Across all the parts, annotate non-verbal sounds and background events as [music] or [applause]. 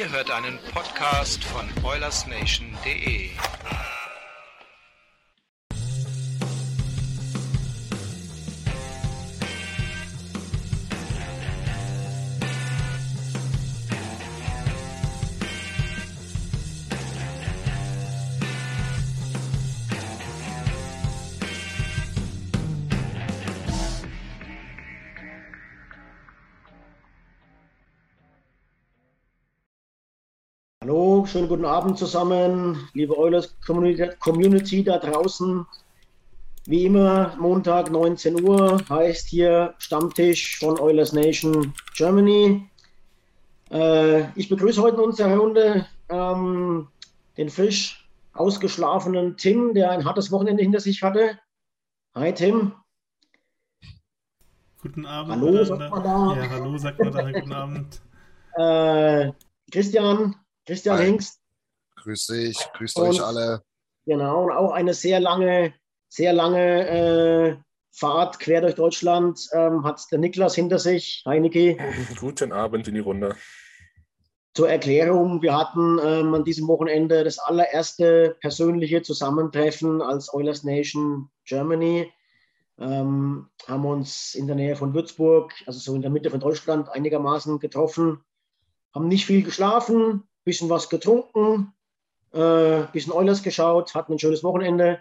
Ihr hört einen Podcast von OilersNation.de. Hallo, schönen guten Abend zusammen, liebe Oilers Community da draußen. Wie immer, Montag 19 Uhr heißt hier Stammtisch von Oilers Nation Germany. Äh, ich begrüße heute in unserer Runde ähm, den frisch ausgeschlafenen Tim, der ein hartes Wochenende hinter sich hatte. Hi Tim. Guten Abend. Hallo, sagt man da. Ja, hallo, sagt man da. Guten Abend. Äh, Christian, Christian Hi. Hengst. Grüß dich, grüßt Und- euch alle. Genau, und auch eine sehr lange, sehr lange äh, Fahrt quer durch Deutschland ähm, hat der Niklas hinter sich. Hi Niki. [laughs] Guten Abend in die Runde. Zur Erklärung, wir hatten ähm, an diesem Wochenende das allererste persönliche Zusammentreffen als Oilers Nation Germany. Ähm, haben uns in der Nähe von Würzburg, also so in der Mitte von Deutschland, einigermaßen getroffen. Haben nicht viel geschlafen, bisschen was getrunken, äh, bisschen Oilers geschaut, hatten ein schönes Wochenende.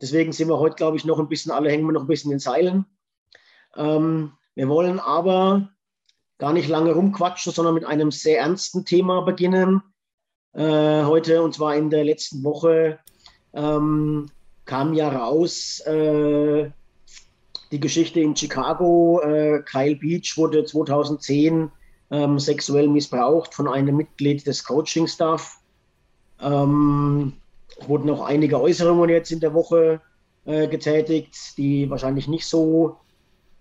Deswegen sind wir heute, glaube ich, noch ein bisschen, alle hängen wir noch ein bisschen in Seilen. Ähm, wir wollen aber gar nicht lange rumquatschen, sondern mit einem sehr ernsten Thema beginnen. Äh, heute, und zwar in der letzten Woche, ähm, kam ja raus äh, die Geschichte in Chicago. Äh, Kyle Beach wurde 2010 ähm, sexuell missbraucht von einem Mitglied des Coaching-Staff. Ähm, es wurden auch einige Äußerungen jetzt in der Woche äh, getätigt, die wahrscheinlich nicht so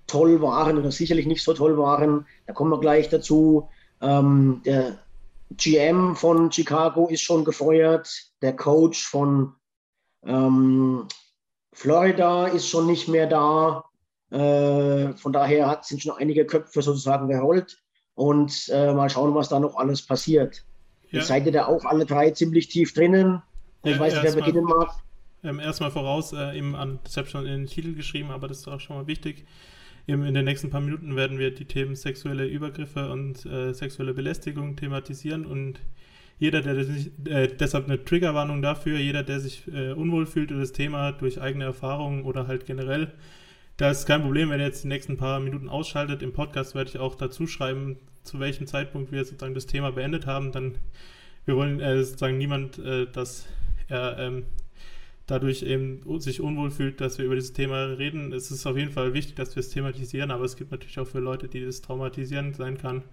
toll waren oder sicherlich nicht so toll waren. Da kommen wir gleich dazu. Ähm, der GM von Chicago ist schon gefeuert. Der Coach von ähm, Florida ist schon nicht mehr da. Äh, von daher sind schon einige Köpfe sozusagen gerollt. Und äh, mal schauen, was da noch alles passiert. Ja. Ihr seid ihr da auch alle drei ziemlich tief drinnen. Ich Ja, weiß nicht, wer beginnen mag. Ähm, erstmal voraus, äh, eben an, das habe ich schon in den Titel geschrieben, aber das ist auch schon mal wichtig. Eben in den nächsten paar Minuten werden wir die Themen sexuelle Übergriffe und äh, sexuelle Belästigung thematisieren und jeder, der sich, äh, deshalb eine Triggerwarnung dafür, jeder, der sich äh, unwohl fühlt über das Thema durch eigene Erfahrungen oder halt generell, da ist kein Problem, wenn ihr jetzt die nächsten paar Minuten ausschaltet. Im Podcast werde ich auch dazu schreiben, zu welchem Zeitpunkt wir sozusagen das Thema beendet haben. Dann, wir wollen äh, sozusagen niemand, äh, dass er ähm, dadurch eben sich unwohl fühlt, dass wir über dieses Thema reden. Es ist auf jeden Fall wichtig, dass wir es thematisieren, aber es gibt natürlich auch für Leute, die das traumatisierend sein kann.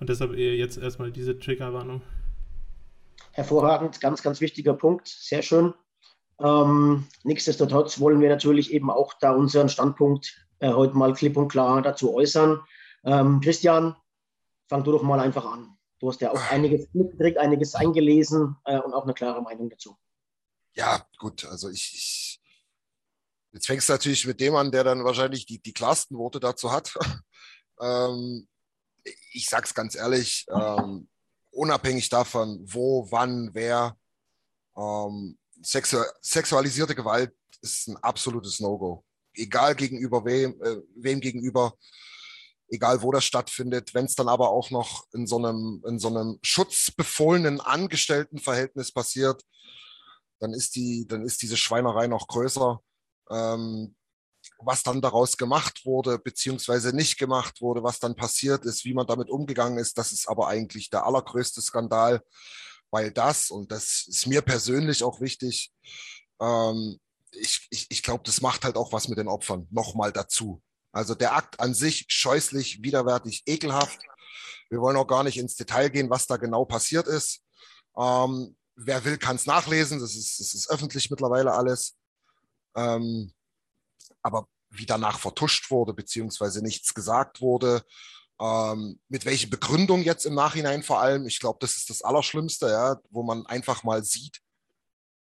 Und deshalb eher jetzt erstmal diese Triggerwarnung. Hervorragend, ganz, ganz wichtiger Punkt, sehr schön. Ähm, nichtsdestotrotz wollen wir natürlich eben auch da unseren Standpunkt äh, heute mal klipp und klar dazu äußern. Ähm, Christian, fang du doch mal einfach an. Du hast ja auch einiges mitgekriegt, einiges eingelesen äh, und auch eine klare Meinung dazu. Ja, gut, also ich, ich jetzt fängst du natürlich mit dem an, der dann wahrscheinlich die, die klarsten Worte dazu hat. [laughs] ähm, ich sag's ganz ehrlich, ähm, unabhängig davon, wo, wann, wer, ähm, sexu sexualisierte Gewalt ist ein absolutes No-Go. Egal gegenüber wem, äh, wem gegenüber. egal wo das stattfindet. Wenn es dann aber auch noch in so einem, in so einem schutzbefohlenen Angestelltenverhältnis passiert, dann ist die, dann ist diese Schweinerei noch größer. Ähm, was dann daraus gemacht wurde, beziehungsweise nicht gemacht wurde, was dann passiert ist, wie man damit umgegangen ist, das ist aber eigentlich der allergrößte Skandal, weil das, und das ist mir persönlich auch wichtig, ähm, ich, ich, ich glaube, das macht halt auch was mit den Opfern nochmal dazu. Also der Akt an sich scheußlich, widerwärtig, ekelhaft. Wir wollen auch gar nicht ins Detail gehen, was da genau passiert ist. Ähm, wer will, kann es nachlesen. Das ist, das ist öffentlich mittlerweile alles. Ähm, aber wie danach vertuscht wurde, beziehungsweise nichts gesagt wurde, ähm, mit welcher Begründung jetzt im Nachhinein vor allem, ich glaube, das ist das Allerschlimmste, ja, wo man einfach mal sieht,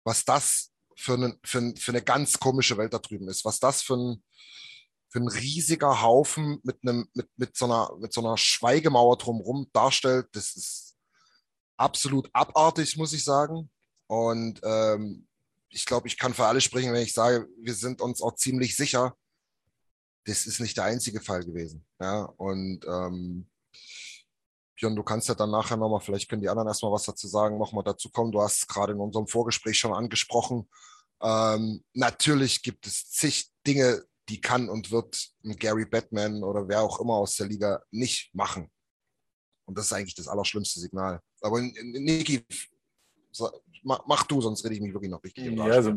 was das für, einen, für, für eine ganz komische Welt da drüben ist, was das für ein, für ein riesiger Haufen mit, einem, mit, mit, so einer, mit so einer Schweigemauer drumherum darstellt. Das ist absolut abartig, muss ich sagen. Und ähm, ich glaube, ich kann für alle sprechen, wenn ich sage, wir sind uns auch ziemlich sicher, das ist nicht der einzige Fall gewesen. Ja, und ähm, Björn, du kannst ja dann nachher nochmal, vielleicht können die anderen erstmal was dazu sagen, nochmal dazu kommen. Du hast es gerade in unserem Vorgespräch schon angesprochen. Ähm, natürlich gibt es zig Dinge, die kann und wird Gary Batman oder wer auch immer aus der Liga nicht machen. Und das ist eigentlich das allerschlimmste Signal. Aber Niki, mach du, sonst rede ich mich wirklich noch richtig Ja, also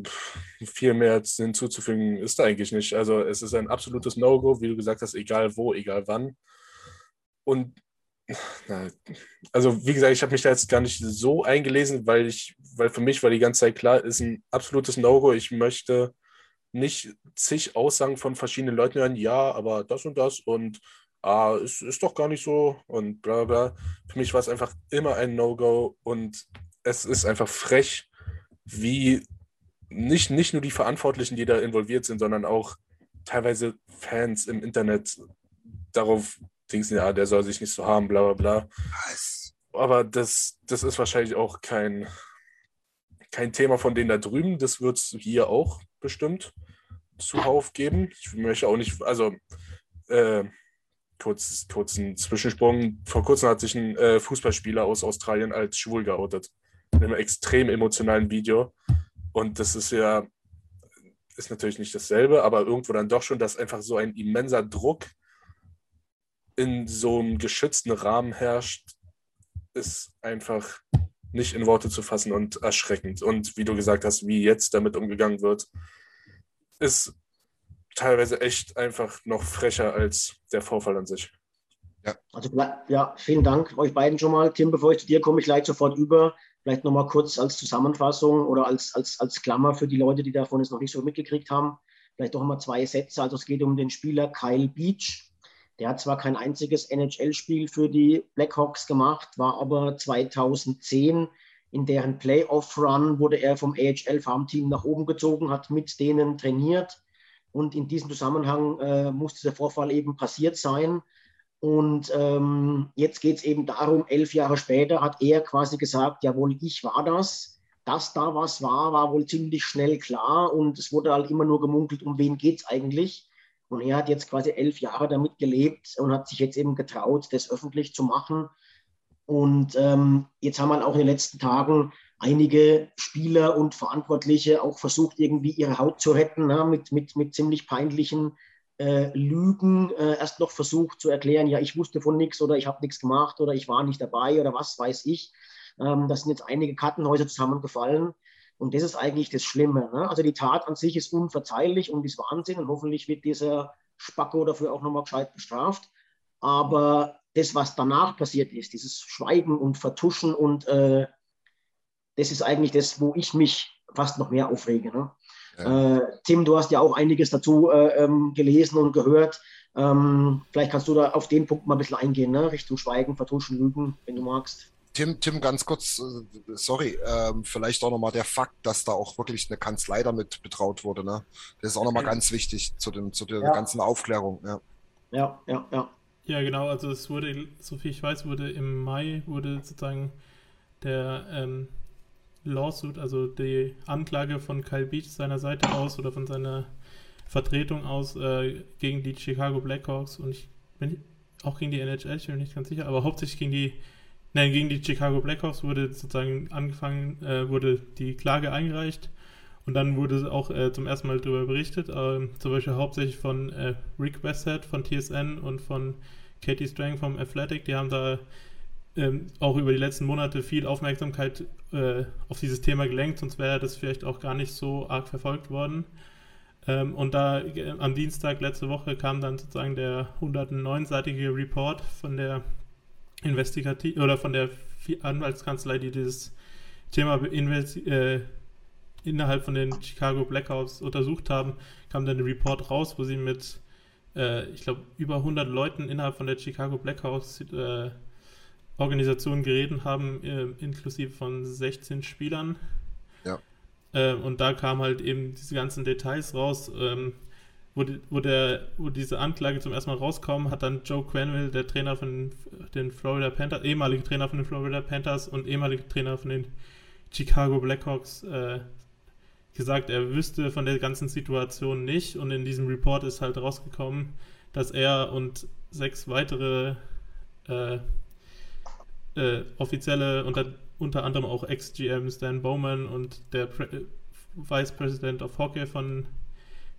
viel mehr hinzuzufügen ist da eigentlich nicht. Also es ist ein absolutes No-Go, wie du gesagt hast, egal wo, egal wann. Und also wie gesagt, ich habe mich da jetzt gar nicht so eingelesen, weil ich, weil für mich war die ganze Zeit klar, ist ein absolutes No-Go. Ich möchte nicht zig Aussagen von verschiedenen Leuten hören, ja, aber das und das und ah, es ist doch gar nicht so und bla bla. Für mich war es einfach immer ein No-Go und es ist einfach frech, wie nicht, nicht nur die Verantwortlichen, die da involviert sind, sondern auch teilweise Fans im Internet darauf denken, ja, der soll sich nicht so haben, bla bla bla. Aber das, das ist wahrscheinlich auch kein, kein Thema von denen da drüben. Das wird es hier auch bestimmt zuhauf geben. Ich möchte auch nicht, also äh, kurz, kurzen Zwischensprung. Vor kurzem hat sich ein äh, Fußballspieler aus Australien als schwul geoutet in einem extrem emotionalen Video. Und das ist ja, ist natürlich nicht dasselbe, aber irgendwo dann doch schon, dass einfach so ein immenser Druck in so einem geschützten Rahmen herrscht, ist einfach nicht in Worte zu fassen und erschreckend. Und wie du gesagt hast, wie jetzt damit umgegangen wird, ist teilweise echt einfach noch frecher als der Vorfall an sich. Ja. Also ja, vielen Dank euch beiden schon mal. Tim, bevor ich zu dir komme, ich gleich sofort über. Vielleicht nochmal kurz als Zusammenfassung oder als, als, als Klammer für die Leute, die davon es noch nicht so mitgekriegt haben. Vielleicht doch mal zwei Sätze. Also es geht um den Spieler Kyle Beach. Der hat zwar kein einziges NHL-Spiel für die Blackhawks gemacht, war aber 2010 in deren Playoff-Run wurde er vom AHL-Farmteam nach oben gezogen, hat mit denen trainiert. Und in diesem Zusammenhang äh, muss dieser Vorfall eben passiert sein. Und ähm, jetzt geht es eben darum, elf Jahre später hat er quasi gesagt, jawohl, ich war das. Dass da was war, war wohl ziemlich schnell klar. Und es wurde halt immer nur gemunkelt, um wen geht es eigentlich. Und er hat jetzt quasi elf Jahre damit gelebt und hat sich jetzt eben getraut, das öffentlich zu machen. Und ähm, jetzt haben wir auch in den letzten Tagen einige Spieler und Verantwortliche auch versucht, irgendwie ihre Haut zu retten, ne, mit, mit, mit ziemlich peinlichen äh, Lügen äh, erst noch versucht zu erklären, ja, ich wusste von nichts oder ich habe nichts gemacht oder ich war nicht dabei oder was weiß ich. Ähm, da sind jetzt einige Kartenhäuser zusammengefallen. Und das ist eigentlich das Schlimme. Ne? Also die Tat an sich ist unverzeihlich und ist Wahnsinn und hoffentlich wird dieser Spacko dafür auch nochmal gescheit bestraft. Aber das, was danach passiert ist, dieses Schweigen und Vertuschen und äh, das ist eigentlich das, wo ich mich fast noch mehr aufrege. Ne? Ja. Äh, Tim, du hast ja auch einiges dazu äh, ähm, gelesen und gehört. Ähm, vielleicht kannst du da auf den Punkt mal ein bisschen eingehen, ne? Richtung Schweigen, Vertuschen, Lügen, wenn du magst. Tim, Tim, ganz kurz, äh, sorry, ähm, vielleicht auch nochmal der Fakt, dass da auch wirklich eine Kanzlei damit betraut wurde. Ne? Das ist auch nochmal ganz wichtig zu, dem, zu der ja. ganzen Aufklärung. Ja. ja, ja, ja. Ja, genau, also es wurde, so viel ich weiß, wurde im Mai wurde sozusagen der ähm, Lawsuit, also die Anklage von Kyle Beach seiner Seite aus oder von seiner Vertretung aus äh, gegen die Chicago Blackhawks und ich bin auch gegen die NHL, ich bin mir nicht ganz sicher, aber hauptsächlich gegen die, nein, gegen die Chicago Blackhawks wurde sozusagen angefangen, äh, wurde die Klage eingereicht und dann wurde auch äh, zum ersten Mal darüber berichtet, äh, zum Beispiel hauptsächlich von äh, Rick Westhead von TSN und von Katie Strang vom Athletic, die haben da ähm, auch über die letzten Monate viel Aufmerksamkeit äh, auf dieses Thema gelenkt, sonst wäre das vielleicht auch gar nicht so arg verfolgt worden. Ähm, und da äh, am Dienstag letzte Woche kam dann sozusagen der 109-seitige Report von der Investigativ oder von der Anwaltskanzlei, die dieses Thema äh, innerhalb von den Chicago Blackhawks untersucht haben, kam dann ein Report raus, wo sie mit, äh, ich glaube, über 100 Leuten innerhalb von der Chicago Blackhawks äh, Organisation geredet haben, äh, inklusive von 16 Spielern. Ja. Äh, und da kamen halt eben diese ganzen Details raus. Ähm, wo, die, wo, der, wo diese Anklage zum ersten Mal rauskam, hat dann Joe Quenville, der Trainer von den Florida Panthers, ehemalige Trainer von den Florida Panthers und ehemalige Trainer von den Chicago Blackhawks, äh, gesagt, er wüsste von der ganzen Situation nicht. Und in diesem Report ist halt rausgekommen, dass er und sechs weitere äh, äh, Offizielle, unter, unter anderem auch Ex-GM Stan Bowman und der Pre äh, Vice President of Hockey von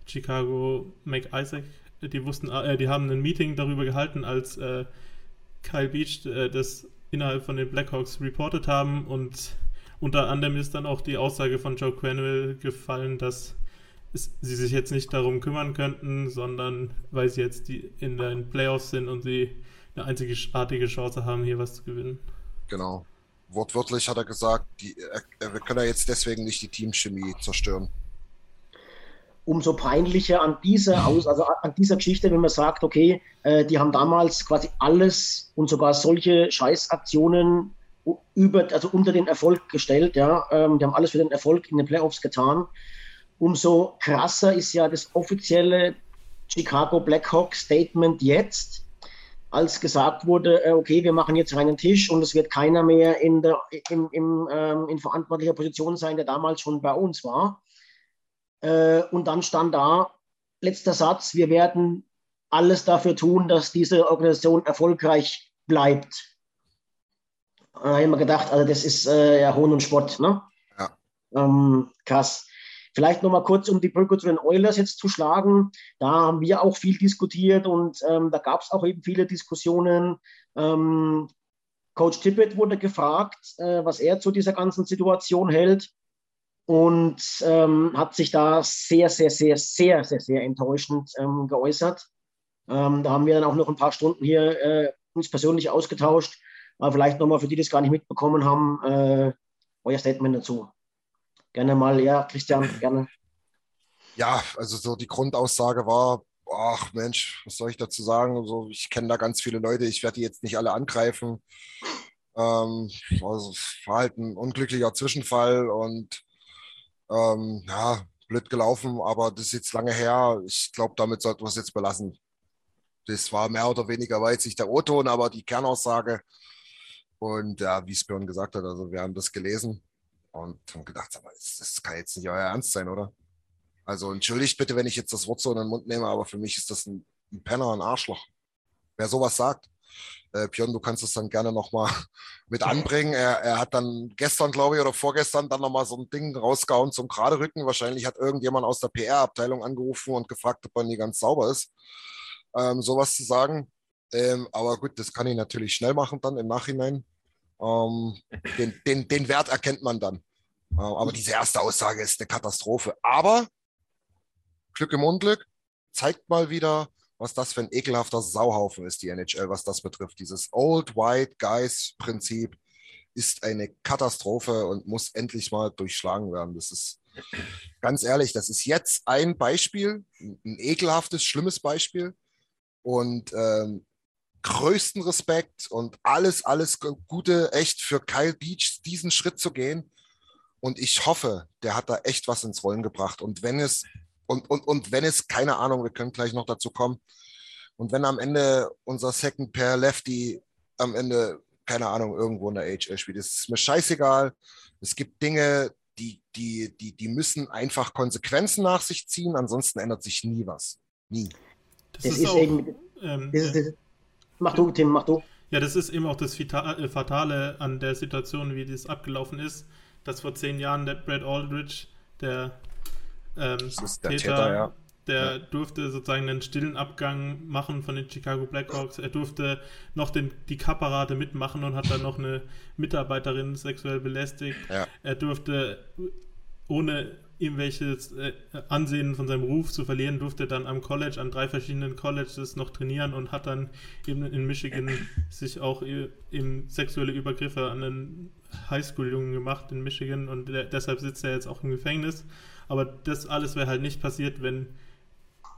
Chicago, Mike Isaac, die wussten, äh, die haben ein Meeting darüber gehalten, als äh, Kyle Beach äh, das innerhalb von den Blackhawks reportet haben und unter anderem ist dann auch die Aussage von Joe Quenneville gefallen, dass sie sich jetzt nicht darum kümmern könnten, sondern weil sie jetzt die in den Playoffs sind und sie eine einzigartige Chance haben, hier was zu gewinnen. Genau. Wortwörtlich hat er gesagt, die, wir können ja jetzt deswegen nicht die Teamchemie zerstören. Umso peinlicher an dieser Aus, also an dieser Geschichte, wenn man sagt, okay, äh, die haben damals quasi alles und sogar solche Scheißaktionen über, also unter den Erfolg gestellt, ja, ähm, die haben alles für den Erfolg in den Playoffs getan. Umso krasser ist ja das offizielle Chicago Blackhawks Statement jetzt, als gesagt wurde, äh, okay, wir machen jetzt einen Tisch und es wird keiner mehr in, der, in, in, ähm, in verantwortlicher Position sein, der damals schon bei uns war. Äh, und dann stand da, letzter Satz, wir werden alles dafür tun, dass diese Organisation erfolgreich bleibt. Da habe ich mir gedacht, also das ist äh, ja Hohn und Spott. Ne? Ja. Ähm, krass. Vielleicht nochmal kurz, um die Brücke zu den Oilers jetzt zu schlagen. Da haben wir auch viel diskutiert und ähm, da gab es auch eben viele Diskussionen. Ähm, Coach Tippett wurde gefragt, äh, was er zu dieser ganzen Situation hält und ähm, hat sich da sehr, sehr, sehr, sehr, sehr, sehr enttäuschend ähm, geäußert. Ähm, da haben wir dann auch noch ein paar Stunden hier äh, uns persönlich ausgetauscht. Aber vielleicht nochmal für die, die es gar nicht mitbekommen haben, äh, euer Statement dazu. Gerne mal, ja, Christian, [laughs] gerne. Ja, also so die Grundaussage war, ach Mensch, was soll ich dazu sagen? Also ich kenne da ganz viele Leute, ich werde die jetzt nicht alle angreifen. Ähm, also war halt ein unglücklicher Zwischenfall und ähm, ja, blöd gelaufen, aber das ist jetzt lange her. Ich glaube, damit sollten wir es jetzt belassen. Das war mehr oder weniger weiß ich der O-Ton, aber die Kernaussage. Und ja, wie es Björn gesagt hat, also wir haben das gelesen und haben gedacht, aber das kann jetzt nicht euer Ernst sein, oder? Also entschuldigt bitte, wenn ich jetzt das Wort so in den Mund nehme, aber für mich ist das ein, ein Penner, ein Arschloch. Wer sowas sagt, äh, Björn, du kannst es dann gerne nochmal [laughs] mit anbringen. Er, er, hat dann gestern, glaube ich, oder vorgestern dann nochmal so ein Ding rausgehauen zum gerade Rücken. Wahrscheinlich hat irgendjemand aus der PR-Abteilung angerufen und gefragt, ob er nie ganz sauber ist. Ähm, sowas zu sagen. Ähm, aber gut, das kann ich natürlich schnell machen dann im Nachhinein. Ähm, den, den, den, Wert erkennt man dann. Äh, aber diese erste Aussage ist eine Katastrophe. Aber Glück im Unglück zeigt mal wieder, was das für ein ekelhafter Sauhaufen ist, die NHL, was das betrifft. Dieses Old White Guys Prinzip ist eine Katastrophe und muss endlich mal durchschlagen werden. Das ist ganz ehrlich, das ist jetzt ein Beispiel, ein ekelhaftes, schlimmes Beispiel. Und ähm, größten Respekt und alles, alles Gute echt für Kyle Beach, diesen Schritt zu gehen. Und ich hoffe, der hat da echt was ins Rollen gebracht. Und wenn es, und, und, und wenn es, keine Ahnung, wir können gleich noch dazu kommen. Und wenn am Ende unser Second Pair Lefty am Ende, keine Ahnung, irgendwo in der HL spielt, ist mir scheißegal. Es gibt Dinge, die, die, die, die müssen einfach Konsequenzen nach sich ziehen, ansonsten ändert sich nie was. Nie. Das, das ist, ist, auch, eben, ähm, das, Mach du, Tim, mach du. Ja, das ist eben auch das äh, Fatale an der Situation, wie das abgelaufen ist, dass vor zehn Jahren der Brad Aldridge, der, ähm, der Täter, Täter ja. der ja. durfte sozusagen einen stillen Abgang machen von den Chicago Blackhawks. Er durfte noch den, die Kapparade mitmachen und hat dann noch eine Mitarbeiterin sexuell belästigt. Ja. Er durfte ohne irgendwelches äh, Ansehen von seinem Ruf zu verlieren, durfte dann am College, an drei verschiedenen Colleges noch trainieren und hat dann eben in Michigan [clears throat] sich auch eben sexuelle Übergriffe an einen Highschool-Jungen gemacht in Michigan und der, deshalb sitzt er jetzt auch im Gefängnis. Aber das alles wäre halt nicht passiert, wenn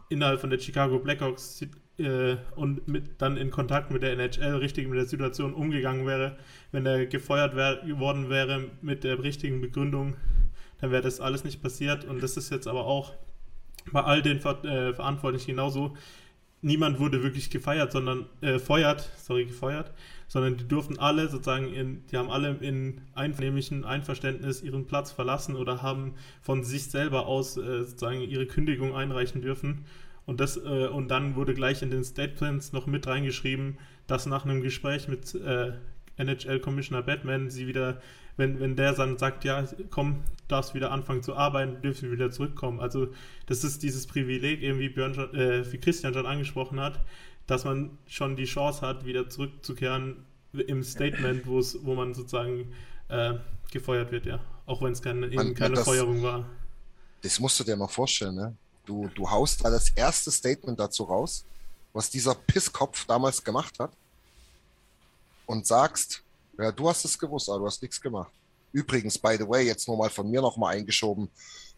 innerhalb von der Chicago Blackhawks äh, und mit, dann in Kontakt mit der NHL richtig mit der Situation umgegangen wäre, wenn er gefeuert wär, worden wäre mit der richtigen Begründung, dann wäre das alles nicht passiert. Und das ist jetzt aber auch bei all den Ver äh, Verantwortlichen genauso. Niemand wurde wirklich gefeiert, sondern äh, feuert, sorry, gefeuert, sondern die durften alle sozusagen in, die haben alle in einvernehmlichen Einverständnis ihren Platz verlassen oder haben von sich selber aus äh, sozusagen ihre Kündigung einreichen dürfen. Und das, äh, und dann wurde gleich in den Statements noch mit reingeschrieben, dass nach einem Gespräch mit äh, NHL-Commissioner Batman sie wieder wenn, wenn der dann sagt, ja, komm, darfst wieder anfangen zu arbeiten, dürfen wir wieder zurückkommen. Also das ist dieses Privileg, irgendwie Björn äh, wie Christian schon angesprochen hat, dass man schon die Chance hat, wieder zurückzukehren im Statement, wo man sozusagen äh, gefeuert wird, ja. Auch wenn es keine, man, keine das, Feuerung war. Das musst du dir mal vorstellen, ne? Du, du haust da das erste Statement dazu raus, was dieser Pisskopf damals gemacht hat und sagst, ja, du hast es gewusst, aber du hast nichts gemacht. Übrigens, by the way, jetzt nur mal von mir nochmal eingeschoben.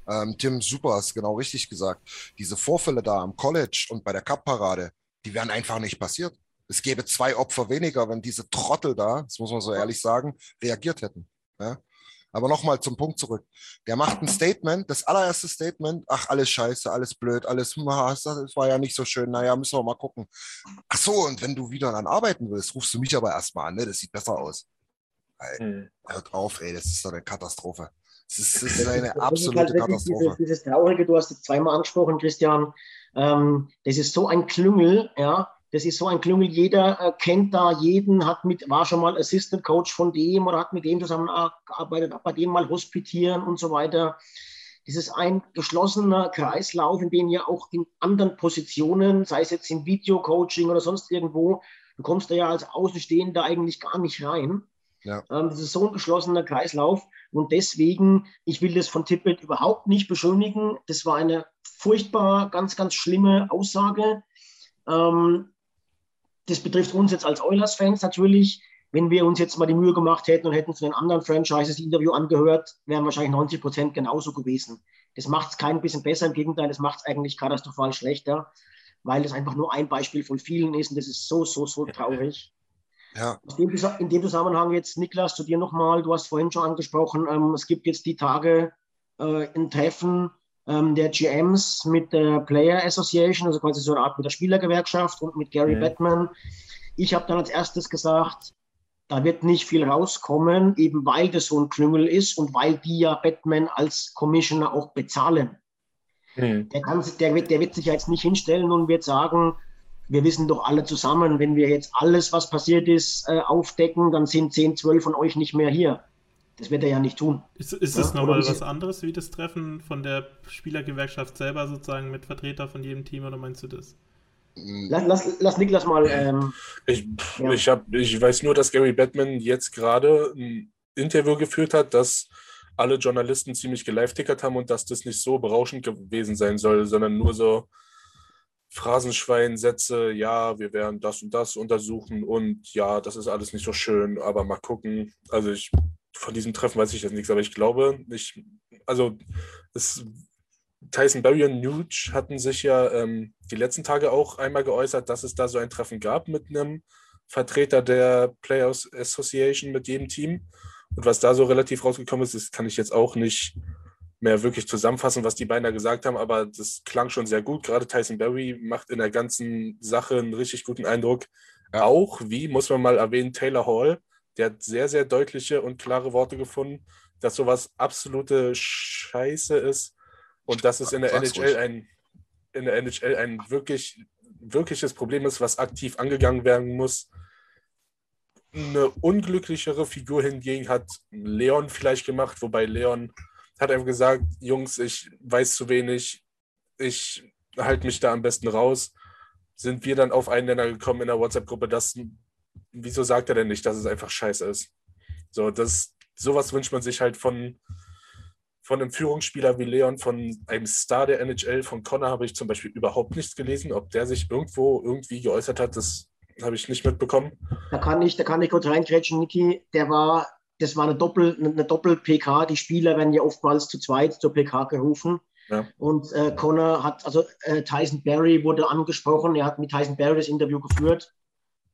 Ähm, Tim, super, hast genau richtig gesagt. Diese Vorfälle da am College und bei der Cup-Parade, die wären einfach nicht passiert. Es gäbe zwei Opfer weniger, wenn diese Trottel da, das muss man so ehrlich sagen, reagiert hätten. Ja? Aber nochmal zum Punkt zurück. Der macht ein Statement, das allererste Statement, ach, alles scheiße, alles blöd, alles, das war ja nicht so schön, naja, müssen wir mal gucken. Ach so, und wenn du wieder an arbeiten willst, rufst du mich aber erstmal an, ne? das sieht besser aus. Ey, hm. Hört auf, ey, das ist doch eine Katastrophe. Das ist, das [laughs] ist eine das absolute ist halt Katastrophe. Dieses, dieses, Traurige, du hast es zweimal angesprochen, Christian. Ähm, das ist so ein Klüngel, ja. Das ist so ein Klüngel. Jeder äh, kennt da jeden, hat mit, war schon mal Assistant Coach von dem oder hat mit dem zusammengearbeitet, bei dem mal hospitieren und so weiter. Das ist ein geschlossener Kreislauf, in dem ja auch in anderen Positionen, sei es jetzt im Video-Coaching oder sonst irgendwo, du kommst da ja als Außenstehender eigentlich gar nicht rein. Ja. Ähm, das ist so ein geschlossener Kreislauf. Und deswegen, ich will das von Tippett überhaupt nicht beschönigen. Das war eine furchtbar, ganz, ganz schlimme Aussage. Ähm, das betrifft uns jetzt als Oilers-Fans natürlich. Wenn wir uns jetzt mal die Mühe gemacht hätten und hätten zu den anderen Franchises Interview angehört, wären wahrscheinlich 90 Prozent genauso gewesen. Das macht es kein bisschen besser, im Gegenteil, das macht es eigentlich katastrophal schlechter, weil es einfach nur ein Beispiel von vielen ist und das ist so, so, so traurig. Ja. In dem Zusammenhang jetzt, Niklas, zu dir nochmal, du hast vorhin schon angesprochen, ähm, es gibt jetzt die Tage äh, ein Treffen ähm, der GMs mit der Player Association, also quasi so eine Art mit der Spielergewerkschaft und mit Gary mhm. Batman. Ich habe dann als erstes gesagt, da wird nicht viel rauskommen, eben weil das so ein Klüngel ist und weil die ja Batman als Commissioner auch bezahlen. Mhm. Der, kann, der, wird, der wird sich ja jetzt nicht hinstellen und wird sagen, wir wissen doch alle zusammen, wenn wir jetzt alles, was passiert ist, äh, aufdecken, dann sind 10, 12 von euch nicht mehr hier. Das wird er ja nicht tun. Ist, ist das ja? nochmal was anderes wie das Treffen von der Spielergewerkschaft selber sozusagen mit Vertreter von jedem Team oder meinst du das? Lass, lass, lass Niklas mal. Ähm, ich, ja. ich, hab, ich weiß nur, dass Gary Batman jetzt gerade ein Interview geführt hat, dass alle Journalisten ziemlich gelive-tickert haben und dass das nicht so berauschend gewesen sein soll, sondern nur so Phrasenschweinsätze, ja, wir werden das und das untersuchen und ja, das ist alles nicht so schön, aber mal gucken. Also ich, von diesem Treffen weiß ich jetzt nichts, aber ich glaube, ich, also es, Tyson Berry und Nuge hatten sich ja ähm, die letzten Tage auch einmal geäußert, dass es da so ein Treffen gab mit einem Vertreter der Players Association mit jedem Team. Und was da so relativ rausgekommen ist, das kann ich jetzt auch nicht mehr wirklich zusammenfassen, was die beiden da gesagt haben, aber das klang schon sehr gut. Gerade Tyson Berry macht in der ganzen Sache einen richtig guten Eindruck. Auch, wie muss man mal erwähnen, Taylor Hall, der hat sehr, sehr deutliche und klare Worte gefunden, dass sowas absolute Scheiße ist und dass es in der NHL ein, in der NHL ein wirklich wirkliches Problem ist, was aktiv angegangen werden muss. Eine unglücklichere Figur hingegen hat Leon vielleicht gemacht, wobei Leon hat einfach gesagt, Jungs, ich weiß zu wenig, ich halte mich da am besten raus. Sind wir dann auf einen Nenner gekommen in der WhatsApp-Gruppe, dass, wieso sagt er denn nicht, dass es einfach scheiße ist? So, das, sowas wünscht man sich halt von, von einem Führungsspieler wie Leon, von einem Star der NHL, von Connor habe ich zum Beispiel überhaupt nichts gelesen. Ob der sich irgendwo irgendwie geäußert hat, das habe ich nicht mitbekommen. Da kann ich, da kann ich kurz reingrätschen, Niki. Der war, das war eine Doppel, eine Doppel-PK. Die Spieler werden ja oftmals zu zweit zur PK gerufen. Ja. Und äh, Connor hat, also äh, Tyson Berry wurde angesprochen. Er hat mit Tyson Berry das Interview geführt.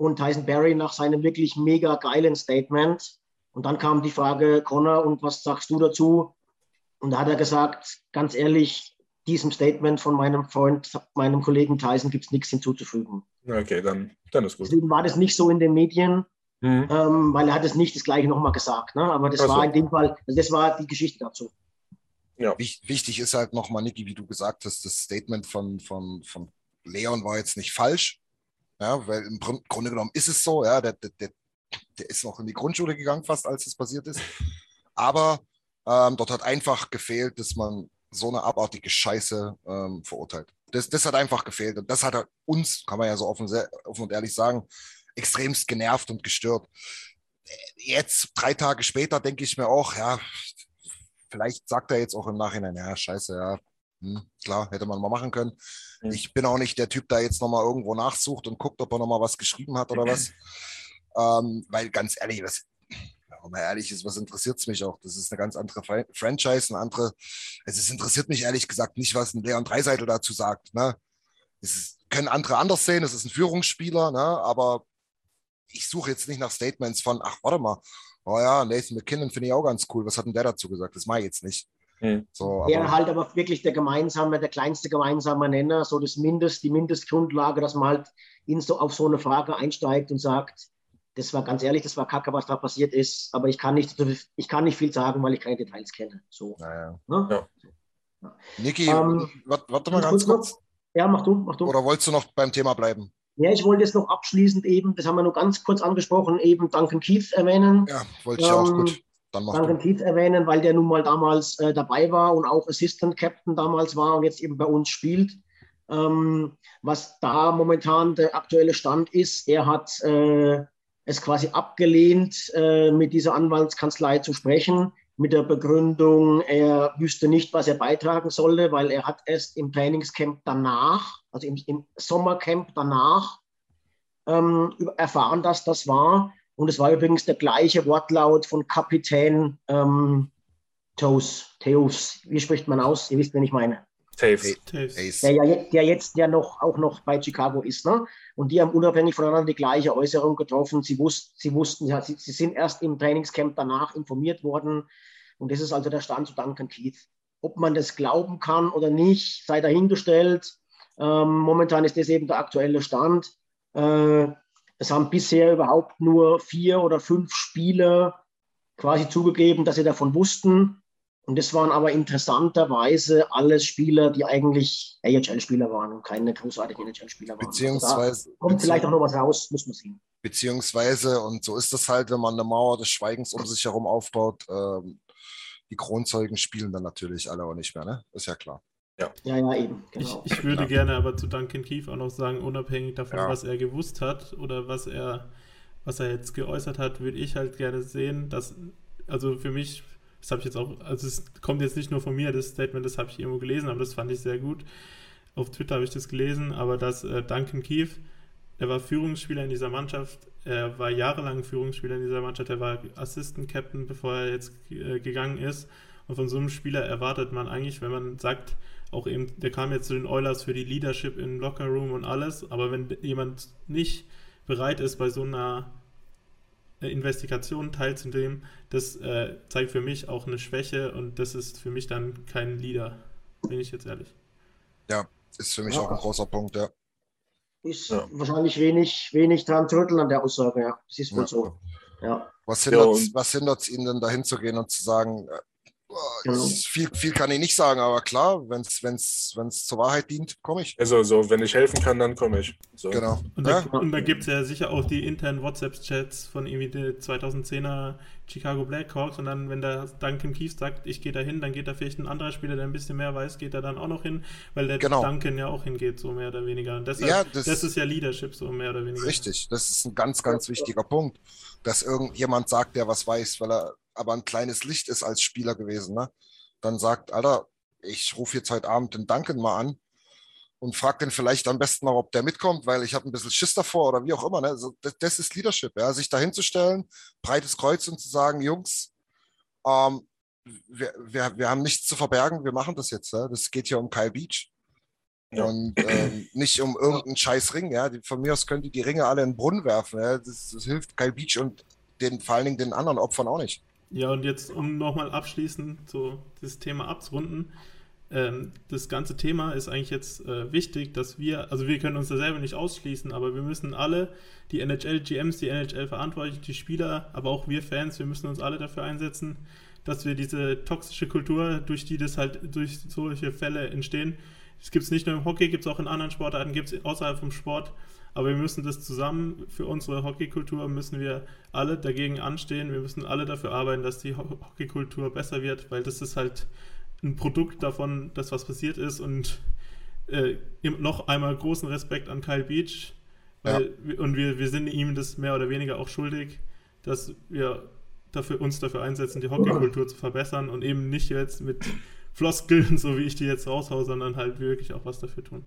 Und Tyson Berry nach seinem wirklich mega geilen Statement. Und dann kam die Frage, Connor, und was sagst du dazu? Und da hat er gesagt, ganz ehrlich, diesem Statement von meinem Freund, meinem Kollegen Tyson gibt es nichts hinzuzufügen. Okay, dann, dann ist gut. Deswegen war das nicht so in den Medien, Mhm. ähm, weil er hat es nicht das gleiche nochmal gesagt. Ne? Aber das so. war in dem Fall, also das war die Geschichte dazu. Wich- Wichtig ist halt nochmal, Niki, wie du gesagt hast, das Statement von, von, von Leon war jetzt nicht falsch. Ja, weil im Grund- Grunde genommen ist es so, ja, der, der, der, der ist noch in die Grundschule gegangen, fast als es passiert ist. Aber ähm, dort hat einfach gefehlt, dass man so eine abartige Scheiße ähm, verurteilt. Das, das hat einfach gefehlt. Und das hat halt uns, kann man ja so offen, sehr, offen und ehrlich sagen, extremst genervt und gestört. Jetzt, drei Tage später, denke ich mir auch, ja, vielleicht sagt er jetzt auch im Nachhinein, ja, scheiße, ja, hm, klar, hätte man mal machen können. Hm. Ich bin auch nicht der Typ, der jetzt nochmal irgendwo nachsucht und guckt, ob er nochmal was geschrieben hat oder was. [clears throat] Ähm, weil ganz ehrlich, was, wenn man ehrlich ist, was interessiert es mich auch? Das ist eine ganz andere Fran- Franchise, eine andere. Also es interessiert mich ehrlich gesagt nicht, was ein Leon Dreiseitel dazu sagt. Ne? Es ist, können andere anders sehen, es ist ein Führungsspieler, ne? aber ich suche jetzt nicht nach Statements von, ach, warte mal, oh ja, Nathan McKinnon finde ich auch ganz cool. Was hat denn der dazu gesagt? Das mache ich jetzt nicht. Hm. So, Wäre aber, halt aber wirklich der gemeinsame, der kleinste gemeinsame Nenner, so das Mindest, die Mindestgrundlage, dass man halt in so, auf so eine Frage einsteigt und sagt, das war ganz ehrlich, das war kacke, was da passiert ist, aber ich kann nicht, ich kann nicht viel sagen, weil ich keine Details kenne. So. naja. Ne? Ja. Niki, Ähm, warte, mal ganz Ganz kurz. Ja, mach du, mach du. Oder wolltest du noch beim Thema bleiben? Ja, ich wollte jetzt noch abschließend eben, das haben wir nur ganz kurz angesprochen, eben Duncan Keith erwähnen. Ja, wollte ich auch. Ähm, Gut, dann du. Keith erwähnen, weil der nun mal damals äh, dabei war und auch Assistant Captain damals war und jetzt eben bei uns spielt. Ähm, was da momentan der aktuelle Stand ist, er hat äh, es quasi abgelehnt, äh, mit dieser Anwaltskanzlei zu sprechen, mit der Begründung, er wüsste nicht, was er beitragen solle, weil er hat erst im Trainingscamp danach, also im, im Sommercamp danach, ähm, erfahren, dass das war. Und es war übrigens der gleiche Wortlaut von Kapitän ähm, Theus. Theus. Wie spricht man aus? Ihr wisst, wen ich meine. Taves. Taves. Der, ja, der jetzt ja noch auch noch bei Chicago ist. Ne? Und die haben unabhängig voneinander die gleiche Äußerung getroffen. Sie, wussten, sie wussten, ja, sie, sie sind erst im Trainingscamp danach informiert worden. Und das ist also der Stand zu Duncan Keith. Ob man das glauben kann oder nicht, sei dahingestellt. Ähm, momentan ist das eben der aktuelle Stand. Äh, es haben bisher überhaupt nur vier oder fünf Spieler quasi zugegeben, dass sie davon wussten. Und das waren aber interessanterweise alles Spieler, die eigentlich AHL-Spieler waren und keine großartigen NHL-Spieler waren. Also Beziehungsweise, da kommt vielleicht auch noch was raus, muss man sehen. beziehungsweise, und so ist das halt, wenn man eine Mauer des Schweigens um sich herum aufbaut, ähm, die Kronzeugen spielen dann natürlich alle auch nicht mehr, ne? Ist ja klar. Ja, ja, eben. Ich, Genau. ich würde Ja. gerne aber zu Duncan Keith auch noch sagen, unabhängig davon, Ja. was er gewusst hat oder was er, was er jetzt geäußert hat, würde ich halt gerne sehen, dass, also für mich, das habe ich jetzt auch, also es kommt jetzt nicht nur von mir, das Statement, das habe ich irgendwo gelesen, aber das fand ich sehr gut. Auf Twitter habe ich das gelesen, aber dass äh, Duncan Keith, er war Führungsspieler in dieser Mannschaft, er war jahrelang Führungsspieler in dieser Mannschaft, er war Assistant Captain, bevor er jetzt äh, gegangen ist. Und von so einem Spieler erwartet man eigentlich, wenn man sagt, auch eben, der kam jetzt zu den Oilers für die Leadership im Locker Room und alles, aber wenn jemand nicht bereit ist, bei so einer äh, Investigation teilzunehmen, das äh, zeigt für mich auch eine Schwäche und das ist für mich dann kein Leader, bin ich jetzt ehrlich. Ist für mich Ja. auch ein großer Punkt, ja. Ist Ja. wahrscheinlich wenig, wenig dran zu rütteln an der Aussage, ja. Das ist wohl Ja. so. Ja. Was Ja, hindert hindert's ihnen denn dahin zu gehen und zu sagen, äh, Genau. Viel, viel kann ich nicht sagen, aber klar, wenn es wenn's, wenn's zur Wahrheit dient, komme ich. Also, so, wenn ich helfen kann, dann komme ich. So. Genau. Und Ja? da, und da gibt es ja sicher auch die internen WhatsApp-Chats von irgendwie der 2010er Chicago Blackhawks und dann, wenn der Duncan Keith sagt, ich gehe da hin, dann geht da vielleicht ein anderer Spieler, der ein bisschen mehr weiß, geht da dann auch noch hin, weil der Genau. Duncan ja auch hingeht, so mehr oder weniger. Und deshalb, Ja, das, das- ist ja Leadership, so mehr oder weniger. Richtig, das ist ein ganz, ganz wichtiger Punkt, dass irgendjemand sagt, der was weiß, weil er aber ein kleines Licht ist als Spieler gewesen, ne? Dann sagt, Alter, ich rufe jetzt heute Abend den Duncan mal an und frage den vielleicht am besten noch, ob der mitkommt, weil ich habe ein bisschen Schiss davor oder wie auch immer. Ne? Also das, das ist Leadership, ja? sich dahinzustellen, breites Kreuz und zu sagen, Jungs, ähm, wir, wir, wir haben nichts zu verbergen, wir machen das jetzt. Ja? Das geht hier um Kyle Beach. Ja. Und ähm, nicht um irgendeinen scheiß Ring. Ja? Die, von mir aus könnt ihr die Ringe alle in den Brunnen werfen. Ja? Das, das hilft Kyle Beach und den, vor allen Dingen den anderen Opfern auch nicht. Ja, und jetzt, um nochmal abschließend so das Thema abzurunden, ähm, das ganze Thema ist eigentlich jetzt äh, wichtig, dass wir, also wir können uns da selber nicht ausschließen, aber wir müssen alle, die NHL-GMs, die NHL-Verantwortlichen, die Spieler, aber auch wir Fans, wir müssen uns alle dafür einsetzen, dass wir diese toxische Kultur, durch die das halt durch solche Fälle entstehen, das gibt es nicht nur im Hockey, gibt es auch in anderen Sportarten, gibt es außerhalb vom Sport, aber wir müssen das zusammen, für unsere Hockeykultur müssen wir alle dagegen anstehen. Wir müssen alle dafür arbeiten, dass die Ho- Hockeykultur besser wird, weil das ist halt ein Produkt davon, das was passiert ist. Und äh, noch einmal großen Respekt an Kyle Beach. Weil, wir- Und wir, wir sind ihm das mehr oder weniger auch schuldig, dass wir dafür, uns dafür einsetzen, die Hockeykultur zu verbessern und eben nicht jetzt mit Floskeln, [laughs] so wie ich die jetzt raushau, sondern halt wirklich auch was dafür tun.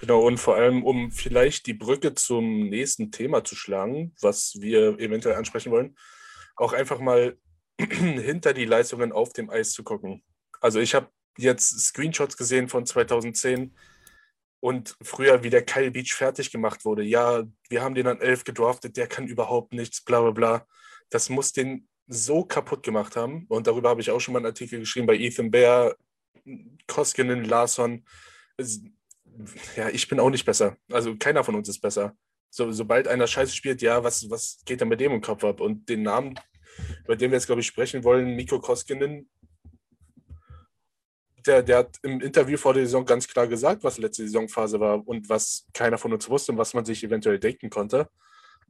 Genau, und vor allem, um vielleicht die Brücke zum nächsten Thema zu schlagen, was wir eventuell ansprechen wollen, auch einfach mal [clears throat] hinter die Leistungen auf dem Eis zu gucken. Also ich habe jetzt Screenshots gesehen von 2010 und früher, wie der Kyle Beach fertig gemacht wurde. Ja, wir haben den an 11 gedraftet, der kann überhaupt nichts, bla bla bla. Das muss den so kaputt gemacht haben. Und darüber habe ich auch schon mal einen Artikel geschrieben bei Ethan Bear, Koskinen, Larsson. Es- ja, ich bin auch nicht besser. Also keiner von uns ist besser. So, sobald einer Scheiße spielt, ja, was, was geht dann mit dem im Kopf ab? Und den Namen, über den wir jetzt, glaube ich, sprechen wollen, Mikko Koskinen, der, der hat im Interview vor der Saison ganz klar gesagt, was letzte Saisonphase war und was keiner von uns wusste und was man sich eventuell denken konnte.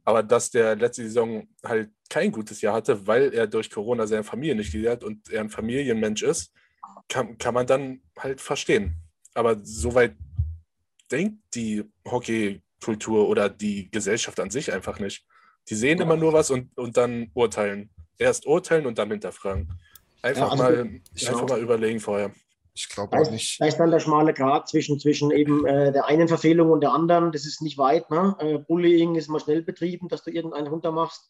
Aber dass der letzte Saison halt kein gutes Jahr hatte, weil er durch Corona seine Familie nicht gesehen hat und er ein Familienmensch ist, kann, kann man dann halt verstehen. Aber soweit denkt die Hockeykultur oder die Gesellschaft an sich einfach nicht. Die sehen immer nur was und, und dann urteilen. Erst urteilen und dann hinterfragen. Einfach, Ja, also- mal, einfach mal überlegen vorher. Ich glaube auch ist, nicht. da ist dann der schmale Grat zwischen, zwischen eben äh, der einen Verfehlung und der anderen. Das ist nicht weit. Ne? Äh, Bullying ist mal schnell betrieben, dass du irgendeinen runtermachst.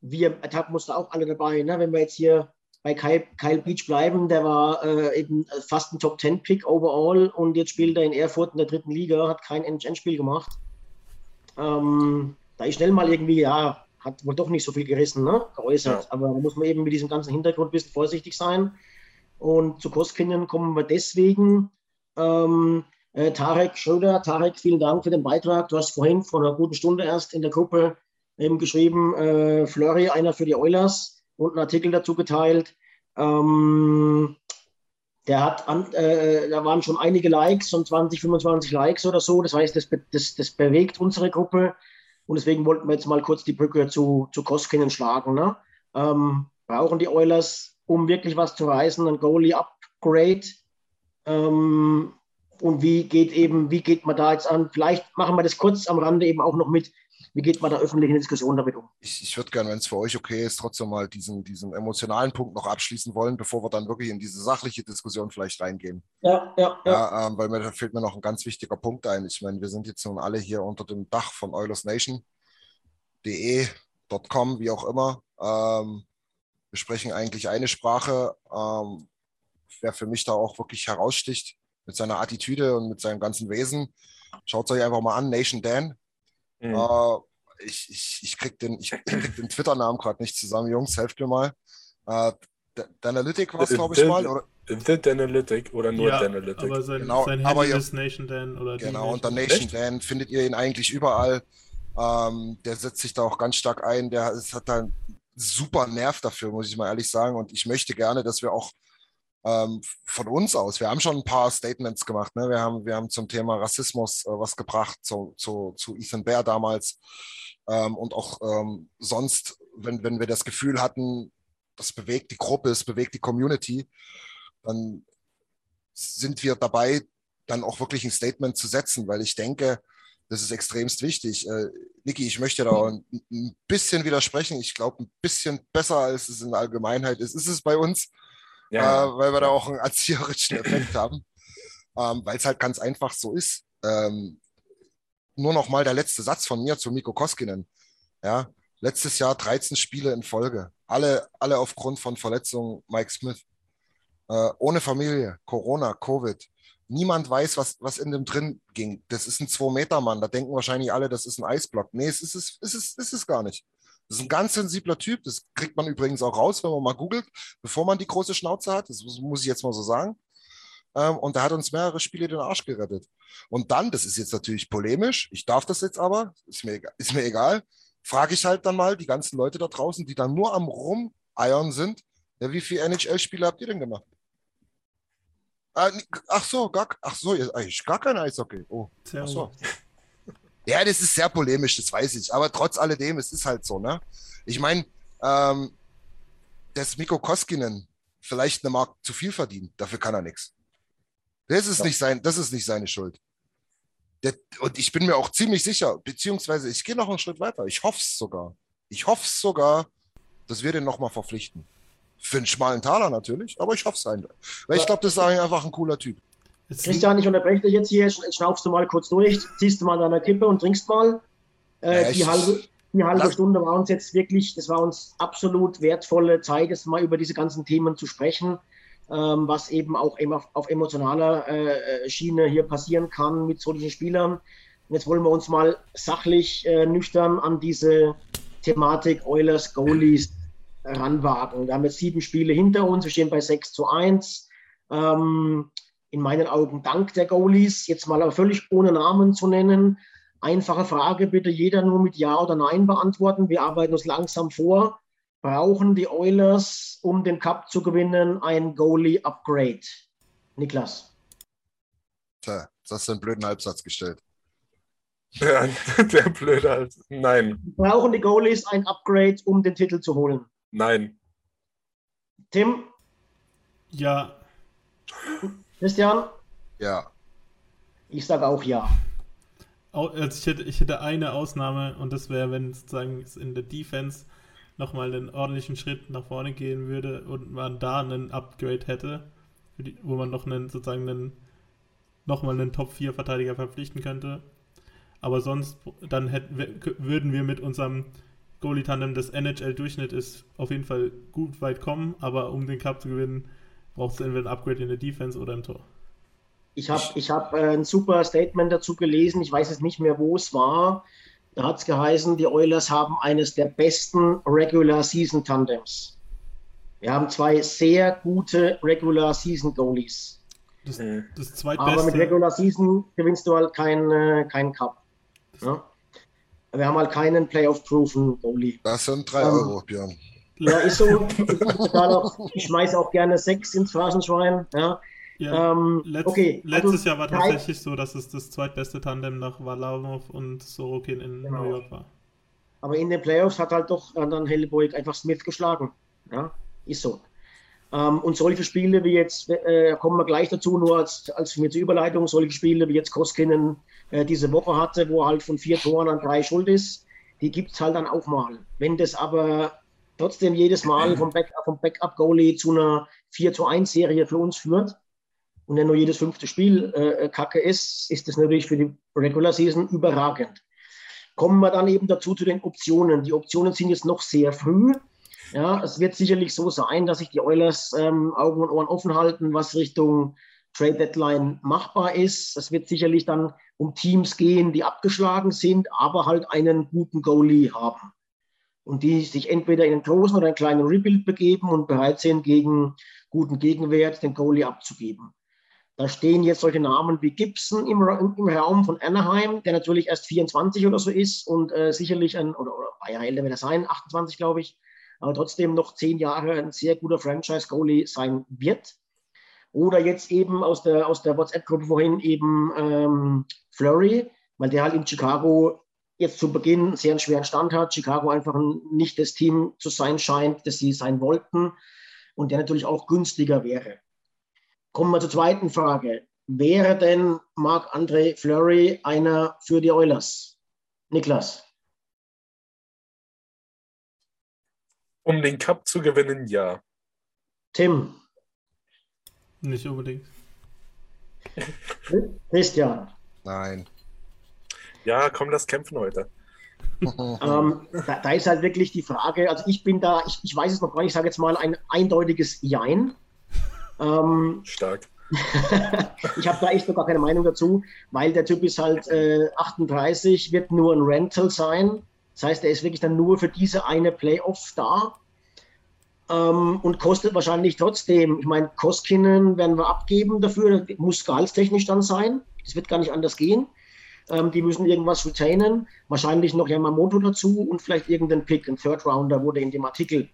Wir Etappmuster auch alle dabei. Ne? Wenn wir jetzt hier bei Kyle, Kyle Beach bleiben, der war äh, eben fast ein Top 10 Pick overall und jetzt spielt er in Erfurt in der dritten Liga, hat kein NHL-Spiel gemacht. Ähm, da ist schnell mal irgendwie, ja, hat wohl doch nicht so viel gerissen, ne? geäußert. Ja. Aber da muss man eben mit diesem ganzen Hintergrund ein bisschen vorsichtig sein. Und zu Koskinen kommen wir deswegen. Ähm, äh, Tarek Schröder, Tarek, vielen Dank für den Beitrag. Du hast vorhin vor einer guten Stunde erst in der Gruppe eben geschrieben, äh, Flurry, einer für die Oilers und einen Artikel dazu geteilt. Ähm, der hat, an, äh, da waren schon einige Likes, schon 20, 25 Likes oder so. Das heißt, das, das, das bewegt unsere Gruppe. Und deswegen wollten wir jetzt mal kurz die Brücke zu, zu Koskinen schlagen. Ne? Ähm, brauchen die Oilers, um wirklich was zu reißen, ein Goalie-Upgrade? Ähm, und wie geht eben, wie geht man da jetzt an? Vielleicht machen wir das kurz am Rande eben auch noch mit. Wie geht man da öffentlich in der Diskussion damit um? Ich, ich würde gerne, wenn es für euch okay ist, trotzdem mal diesen, diesen emotionalen Punkt noch abschließen wollen, bevor wir dann wirklich in diese sachliche Diskussion vielleicht reingehen. Ja, ja, ja. Ja, ähm, weil mir da fällt mir noch ein ganz wichtiger Punkt ein. Ich meine, wir sind jetzt nun alle hier unter dem Dach von OilersNation.de.com, wie auch immer. Ähm, wir sprechen eigentlich eine Sprache. Ähm, wer für mich da auch wirklich heraussticht mit seiner Attitüde und mit seinem ganzen Wesen, schaut es euch einfach mal an, Nation Dan. Mhm. Äh, ich, ich, ich krieg den, ich krieg den Twitter-Namen gerade nicht zusammen, Jungs, helft mir mal. Äh, Danalytic war es, glaube ich, mal. Oder? The Danalytic oder nur ja, Danalytic? aber sein, Genau, sein aber ja- ist Nation Dan oder die Genau, unter Nation. Dan findet ihr ihn eigentlich überall. Ähm, der setzt sich da auch ganz stark ein. Der ist, hat da super Nerv dafür, muss ich mal ehrlich sagen. Und ich möchte gerne, dass wir auch ähm, von uns aus. Wir haben schon ein paar Statements gemacht. Ne? Wir, haben, wir haben zum Thema Rassismus äh, was gebracht, zu, zu, zu Ethan Bear damals. Ähm, und auch ähm, sonst, wenn, wenn wir das Gefühl hatten, das bewegt die Gruppe, es bewegt die Community, dann sind wir dabei, dann auch wirklich ein Statement zu setzen, weil ich denke, das ist extremst wichtig. Äh, Niki, ich möchte da ein, ein bisschen widersprechen. Ich glaube, ein bisschen besser, als es in der Allgemeinheit ist, ist es bei uns, ja. äh, weil wir da auch einen erzieherischen Effekt haben, ähm, weil es halt ganz einfach so ist. Ähm, nur noch mal der letzte Satz von mir zu Miko Koskinen. Ja, letztes Jahr 13 Spiele in Folge, alle, alle aufgrund von Verletzungen Mike Smith. Äh, ohne Familie, Corona, Covid. Niemand weiß, was, was in dem drin ging. Das ist ein 2-Meter-Mann. Da denken wahrscheinlich alle, das ist ein Eisblock. Nee, es ist es, es, ist, es ist gar nicht. Das ist ein ganz sensibler Typ. Das kriegt man übrigens auch raus, wenn man mal googelt, bevor man die große Schnauze hat. Das muss ich jetzt mal so sagen. Ähm, und der hat uns mehrere Spiele den Arsch gerettet. Und dann, das ist jetzt natürlich polemisch, ich darf das jetzt aber, ist mir egal, ist mir egal frage ich halt dann mal die ganzen Leute da draußen, die dann nur am Rumeiern sind, ja, wie viele NHL-Spiele habt ihr denn gemacht? Ah, ach so, gar, ach so, eigentlich gar kein Eishockey. Oh, ach so. [laughs] Ja, das ist sehr polemisch, das weiß ich. Aber trotz alledem, es ist halt so, ne? Ich meine, ähm, dass Mikko Koskinen vielleicht eine Mark zu viel verdient, dafür kann er nichts. Das ist ja. nicht sein, das ist nicht seine Schuld. Der, und ich bin mir auch ziemlich sicher, beziehungsweise ich gehe noch einen Schritt weiter. Ich hoffe es sogar. Ich hoffe es sogar, dass wir den nochmal verpflichten. Für einen schmalen Taler natürlich, aber ich hoffe es einfach. Weil ich glaube, das ist einfach ein cooler Typ. Christian, ich unterbreche dich jetzt hier. Schnaufst du mal kurz durch, ziehst du mal deine Kippe und trinkst mal. Äh, ja, die halbe, die halbe Stunde war uns jetzt wirklich, das war uns absolut wertvolle Zeit, jetzt mal über diese ganzen Themen zu sprechen ähm, was eben auch immer auf emotionaler äh, Schiene hier passieren kann mit solchen Spielern. Und jetzt wollen wir uns mal sachlich äh, nüchtern an diese Thematik Oilers Goalies ranwagen. Wir haben jetzt sieben Spiele hinter uns, wir stehen bei 6 zu 1. Ähm, in meinen Augen dank der Goalies, jetzt mal aber völlig ohne Namen zu nennen. Einfache Frage, bitte jeder nur mit Ja oder Nein beantworten. Wir arbeiten uns langsam vor brauchen die Oilers, um den Cup zu gewinnen, ein Goalie-Upgrade? Niklas. Tja, das hast du einen blöden Halbsatz gestellt. [laughs] Ja, der blöde Halbsatz. Nein. Brauchen die Goalies ein Upgrade, um den Titel zu holen? Nein. Tim? Ja. Christian? Ja. Ich sage auch ja. Also ich, hätte, ich hätte eine Ausnahme und das wäre, wenn sozusagen in der Defense nochmal einen ordentlichen Schritt nach vorne gehen würde und man da einen Upgrade hätte, wo man noch einen, sozusagen einen, nochmal einen Top-4-Verteidiger verpflichten könnte. Aber sonst, dann hätten, würden wir mit unserem Goalie-Tandem, das NHL-Durchschnitt ist, auf jeden Fall gut weit kommen, aber um den Cup zu gewinnen, braucht es entweder ein Upgrade in der Defense oder im Tor. Ich habe ich hab, äh, ein super Statement dazu gelesen, ich weiß jetzt nicht mehr, wo es war. Da hat es geheißen, die Oilers haben eines der besten Regular Season Tandems. Wir haben zwei sehr gute Regular Season Goalies. Das, das zweitbeste. Aber mit Regular Season gewinnst du halt keinen äh, kein Cup. Ja? Wir haben halt keinen Playoff-proven Goalie. Das sind drei ähm, Euro, Björn. Ja, ist so. [laughs] ich schmeiße auch gerne sechs ins Phrasenschwein. Ja. Ja, ähm, letzt, okay, letztes also Jahr war tatsächlich so, dass es das zweitbeste Tandem nach Varlamov und Sorokin in genau. New York war. Aber in den Playoffs hat halt doch dann Helleburg einfach Smith geschlagen. Ja, ist so. Ähm, und solche Spiele wie jetzt, äh, kommen wir gleich dazu, nur als, als mir zur Überleitung, solche Spiele wie jetzt Koskinen äh, diese Woche hatte, wo halt von vier Toren an drei schuld ist, die gibt es halt dann auch mal. Wenn das aber trotzdem jedes Mal vom, Back, vom Backup-Goalie zu einer 4 zu 1 Serie für uns führt, und wenn nur jedes fünfte Spiel äh, kacke ist, ist das natürlich für die Regular Season überragend. Kommen wir dann eben dazu zu den Optionen. Die Optionen sind jetzt noch sehr früh. Ja, es wird sicherlich so sein, dass sich die Oilers ähm, Augen und Ohren offen halten, was Richtung Trade Deadline machbar ist. Es wird sicherlich dann um Teams gehen, die abgeschlagen sind, aber halt einen guten Goalie haben. Und die sich entweder in einen großen oder einen kleinen Rebuild begeben und bereit sind, gegen guten Gegenwert den Goalie abzugeben. Da stehen jetzt solche Namen wie Gibson im, im Raum von Anaheim, der natürlich erst 24 oder so ist und äh, sicherlich ein, oder, oder Jahre älter wird er sein, 28 glaube ich, aber trotzdem noch zehn Jahre ein sehr guter Franchise-Goalie sein wird. Oder jetzt eben aus der, aus der WhatsApp-Gruppe vorhin eben ähm, Flurry, weil der halt in Chicago jetzt zu Beginn sehr einen schweren Stand hat. Chicago einfach nicht das Team zu sein scheint, das sie sein wollten und der natürlich auch günstiger wäre. Kommen wir zur zweiten Frage. Wäre denn Marc-André Fleury einer für die Oilers? Niklas? Um den Cup zu gewinnen, ja. Tim? Nicht unbedingt. [laughs] Christian? Nein. Ja, komm, lass kämpfen heute. [laughs] ähm, da, da, ist halt wirklich die Frage, also ich bin da, ich, ich weiß es noch gar nicht, ich sage jetzt mal ein eindeutiges Jein. Ähm, Stark. [laughs] ich habe da echt noch gar keine Meinung dazu, weil der Typ ist halt äh, 38, wird nur ein Rental sein. Das heißt, er ist wirklich dann nur für diese eine Playoff da ähm, und kostet wahrscheinlich trotzdem. Ich meine, Koskinen werden wir abgeben dafür, muss gehaltstechnisch dann sein. Das wird gar nicht anders gehen. Ähm, die müssen irgendwas retainen, wahrscheinlich noch Yamamoto dazu und vielleicht irgendeinen Pick, ein Third Rounder wurde in dem Artikel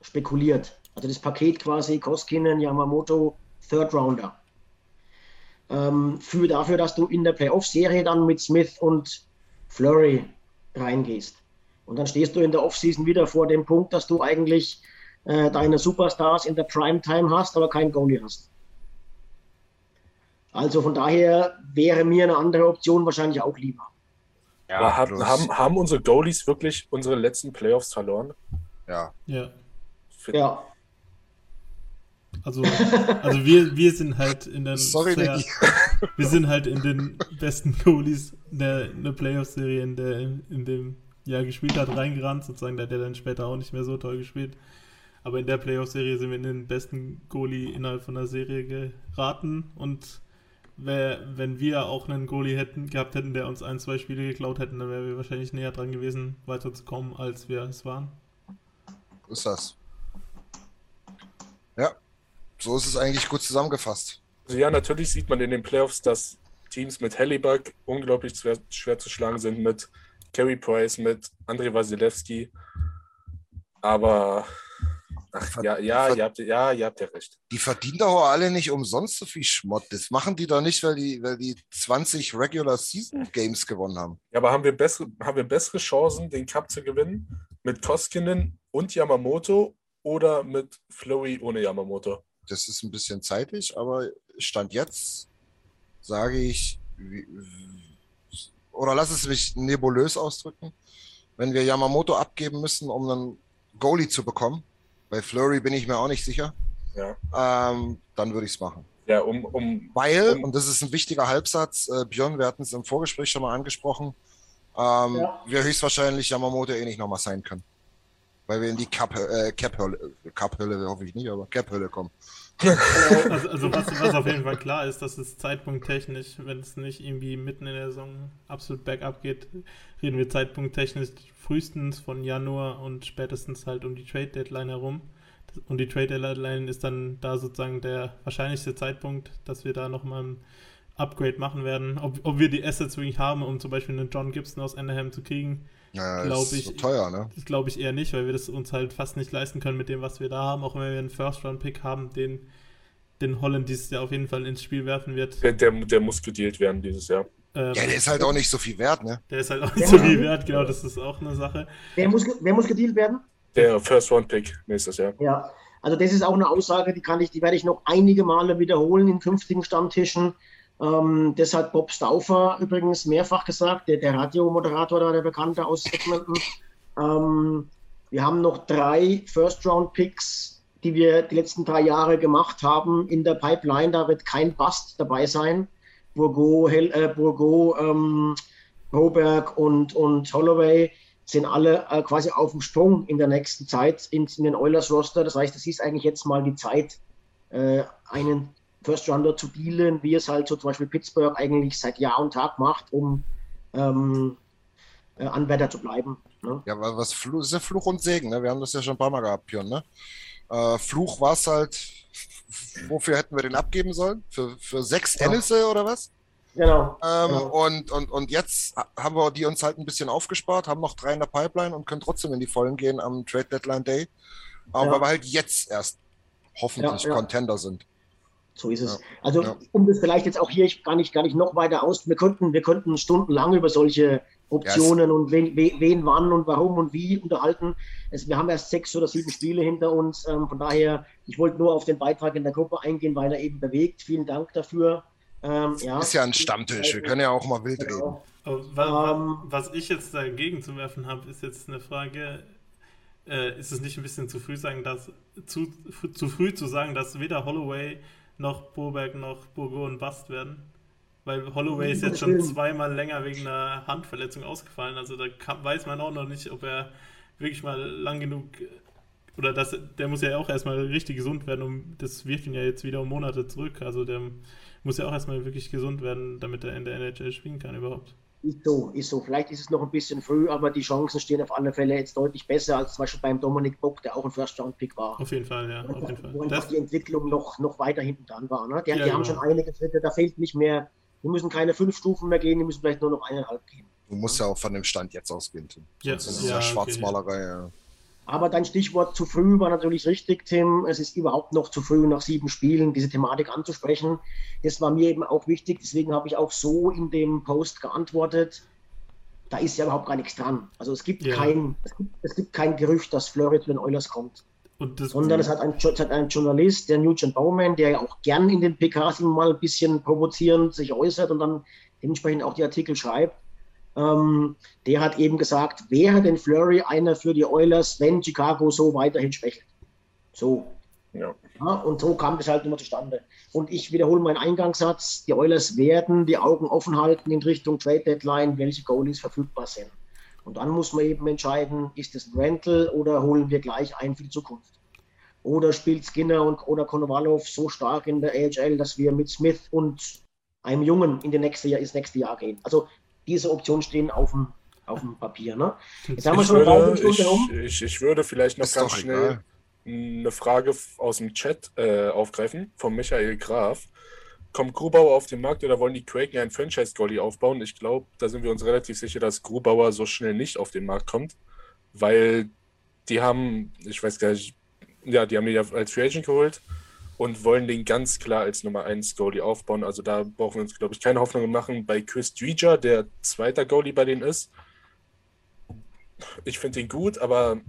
spekuliert. Also das Paket quasi Koskinen, Yamamoto, Third Rounder. Ähm, für dafür, dass du in der Playoff-Serie dann mit Smith und Flurry reingehst. Und dann stehst du in der Offseason wieder vor dem Punkt, dass du eigentlich äh, deine Superstars in der Primetime hast, aber keinen Goalie hast. Also von daher wäre mir eine andere Option wahrscheinlich auch lieber. Ja, haben, haben, haben unsere Goalies wirklich unsere letzten Playoffs verloren? Ja. Ja. Ja. Also, also wir, wir sind halt in den Sorry, sehr, wir sind halt in den besten Goalies der, der Playoff-Serie, in, der, in dem Jahr gespielt hat, reingerannt, sozusagen, der hat dann später auch nicht mehr so toll gespielt. Aber in der Playoff-Serie sind wir in den besten Goalie innerhalb von der Serie geraten und wär, wenn wir auch einen Goalie hätten, gehabt hätten, der uns ein, zwei Spiele geklaut hätten, dann wären wir wahrscheinlich näher dran gewesen, weiterzukommen, als wir es waren. Ist das. Ja, so ist es eigentlich gut zusammengefasst. Also ja, natürlich sieht man in den Playoffs, dass Teams mit Hellebuck unglaublich schwer, schwer zu schlagen sind, mit Carey Price, mit Andrei Wasilewski. Aber Ach, ja, ja, ihr habt, ja, ihr habt ja recht. Die verdienen doch alle nicht umsonst so viel Schmott. Das machen die doch nicht, weil die, weil die 20 Regular Season Games gewonnen haben. Ja, aber haben wir bessere, haben wir bessere Chancen, den Cup zu gewinnen? Mit Koskinen und Yamamoto oder mit Flurry ohne Yamamoto? Das ist ein bisschen zeitig, aber Stand jetzt sage ich, oder lass es mich nebulös ausdrücken, wenn wir Yamamoto abgeben müssen, um einen Goalie zu bekommen, bei Flurry bin ich mir auch nicht sicher. Ja. Ähm, dann würde ich es machen. Ja, um, um, Weil, um, und das ist ein wichtiger Halbsatz, äh, Björn, wir hatten es im Vorgespräch schon mal angesprochen, ähm, ja. wir höchstwahrscheinlich Yamamoto eh nicht nochmal sein können. Weil wir in die Cap-Hölle, äh, Cap Cap hoffe ich nicht, aber Cap-Hölle kommen. Also, also was, was, auf jeden Fall klar ist, dass es zeitpunkttechnisch, wenn es nicht irgendwie mitten in der Saison absolut bergab geht, reden wir zeitpunkttechnisch frühestens von Januar und spätestens halt um die Trade Deadline herum. Und die Trade Deadline ist dann da sozusagen der wahrscheinlichste Zeitpunkt, dass wir da nochmal ein Upgrade machen werden. Ob, ob wir die Assets wirklich haben, um zum Beispiel einen John Gibson aus Anaheim zu kriegen, ja, glaube ich. So teuer, ne? Das glaube ich eher nicht, weil wir das uns halt fast nicht leisten können mit dem, was wir da haben. Auch wenn wir einen First-Round-Pick haben, den, den Holland dieses Jahr auf jeden Fall ins Spiel werfen wird. Der, der, der muss gedealt werden dieses Jahr. Ähm, ja, der ist halt auch nicht so viel wert, ne? Der ist halt auch nicht so viel wert, genau, das ist auch eine Sache. Wer muss, wer muss gedealt werden? Der First-Round-Pick nächstes Jahr. Ja, also das ist auch eine Aussage, die kann ich, die werde ich noch einige Male wiederholen in künftigen Stammtischen. Ähm, das hat Bob Stauffer übrigens mehrfach gesagt, der, der Radiomoderator da, der Bekannte aus Edmonton. Ähm, wir haben noch drei First-Round-Picks, die wir die letzten drei Jahre gemacht haben in der Pipeline. Da wird kein Bust dabei sein. Bourgo, Hel äh, Bourgo ähm, Hoberg und, und Holloway sind alle äh, quasi auf dem Sprung in der nächsten Zeit in, in den Oilers-Roster. Das heißt, es ist eigentlich jetzt mal die Zeit, äh, einen First Rounder zu dealen, wie es halt so zum Beispiel Pittsburgh eigentlich seit Jahr und Tag macht, um ähm, äh, Anwärter zu bleiben. Ne? Ja, aber was Fluch, ist ja Fluch und Segen, ne? Wir haben das ja schon ein paar Mal gehabt, Björn, ne? Äh, Fluch war es halt, wofür hätten wir den abgeben sollen? Für, für sechs ja. Tennisse oder was? Genau, ähm, genau. Und, und, und jetzt haben wir die uns halt ein bisschen aufgespart, haben noch drei in der Pipeline und können trotzdem in die Vollen gehen am Trade Deadline Day. Aber ja. weil wir halt jetzt erst hoffentlich ja, Contender sind. So ist es. Ja, Also ja. um das vielleicht jetzt auch hier gar nicht, gar nicht noch weiter aus, wir könnten, wir könnten stundenlang über solche Optionen und wen, wen, wann und warum und wie unterhalten. Es, wir haben erst sechs oder sieben Spiele hinter uns. Ähm, von daher, ich wollte nur auf den Beitrag in der Gruppe eingehen, weil er eben bewegt. Vielen Dank dafür. Ähm, ja. Ist ja ein Stammtisch. Wir können ja auch mal wild reden. Genau. Ähm. wa was ich jetzt dagegen zu werfen habe, ist jetzt eine Frage, äh, ist es nicht ein bisschen zu früh sagen, dass zu, zu früh zu sagen, dass weder Holloway noch Boberg noch Burgon Bast werden? Weil Holloway ist jetzt schon zweimal länger wegen einer Handverletzung ausgefallen. Also da kann, weiß man auch noch nicht, ob er wirklich mal lang genug oder das, der muss ja auch erstmal richtig gesund werden, um das wirft ihn ja jetzt wieder um Monate zurück. Also der muss ja auch erstmal wirklich gesund werden, damit er in der NHL spielen kann überhaupt. Ist so, ist so. Vielleicht ist es noch ein bisschen früh, aber die Chancen stehen auf alle Fälle jetzt deutlich besser als zum Beispiel beim Dominik Bock, der auch ein First-Round-Pick war. Auf jeden Fall, ja, auf Einfach, jeden Fall. wo Das, die Entwicklung noch, noch weiter hinten dran war. Ne? Die, Ja, die haben genau. schon einige Schritte, da fehlt nicht mehr, die müssen keine fünf Stufen mehr gehen, die müssen vielleicht nur noch eineinhalb gehen. Du musst ja auch von dem Stand jetzt ausgehen. Tim. Ja, Sonst ist es ja, ja okay. Schwarzmalerei. Ja. Aber dein Stichwort zu früh war natürlich richtig, Tim. Es ist überhaupt noch zu früh, nach sieben Spielen diese Thematik anzusprechen. Das war mir eben auch wichtig, deswegen habe ich auch so in dem Post geantwortet. Da ist ja überhaupt gar nichts dran. Also es gibt, Ja. kein, es gibt, es gibt kein Gerücht, dass Fleury zu den Oilers kommt. sondern es hat ein, es hat ein Journalist, der Nugent Baumann, der ja auch gern in den PKs immer mal ein bisschen provozierend sich äußert und dann dementsprechend auch die Artikel schreibt. Ähm, der hat eben gesagt, wäre denn Flurry einer für die Oilers, wenn Chicago so weiterhin schwächelt? So. Ja. Ja, und so kam das halt immer zustande. Und ich wiederhole meinen Eingangssatz, die Oilers werden die Augen offen halten in Richtung Trade Deadline, welche Goalies verfügbar sind. Und dann muss man eben entscheiden, ist es ein Rental oder holen wir gleich ein für die Zukunft? Oder spielt Skinner und, oder Konovalov so stark in der AHL, dass wir mit Smith und einem Jungen in die nächste Jahr, ins nächste Jahr gehen? Also diese Optionen stehen auf dem, auf dem Papier. Ne? Jetzt haben wir Ich schon eine würde, ich, ich, ich würde vielleicht noch Ist ganz schnell egal. eine Frage aus dem Chat äh, aufgreifen, von Michael Graf. Kommt Grubauer auf den Markt oder wollen die Kraken einen Franchise-Goalie aufbauen? Ich glaube, da sind wir uns relativ sicher, dass Grubauer so schnell nicht auf den Markt kommt, weil die haben, ich weiß gar nicht, ja, die haben ihn ja als Free Agent geholt und wollen den ganz klar als Nummer 1 Goalie aufbauen. Also da brauchen wir uns, glaube ich, keine Hoffnung machen. Bei Chris Dreger, der zweiter Goalie bei denen ist, ich finde ihn gut, aber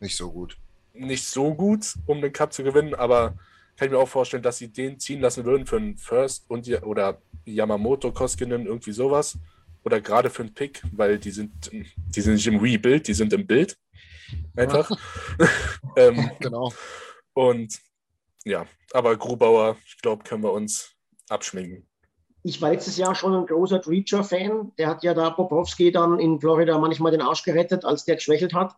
Nicht so gut. nicht so gut, um den Cup zu gewinnen, aber kann ich mir auch vorstellen, dass sie den ziehen lassen würden für einen First und oder Yamamoto Koskinen, irgendwie sowas. Oder gerade für einen Pick, weil die sind, die sind nicht im Rebuild, die sind im Bild. Einfach. [laughs] ähm, [laughs] Genau. und ja, aber Grubauer, ich glaube, können wir uns abschminken. Ich war letztes Jahr schon ein großer Dreacher-Fan. Der hat ja da Popowski dann in Florida manchmal den Arsch gerettet, als der geschwächelt hat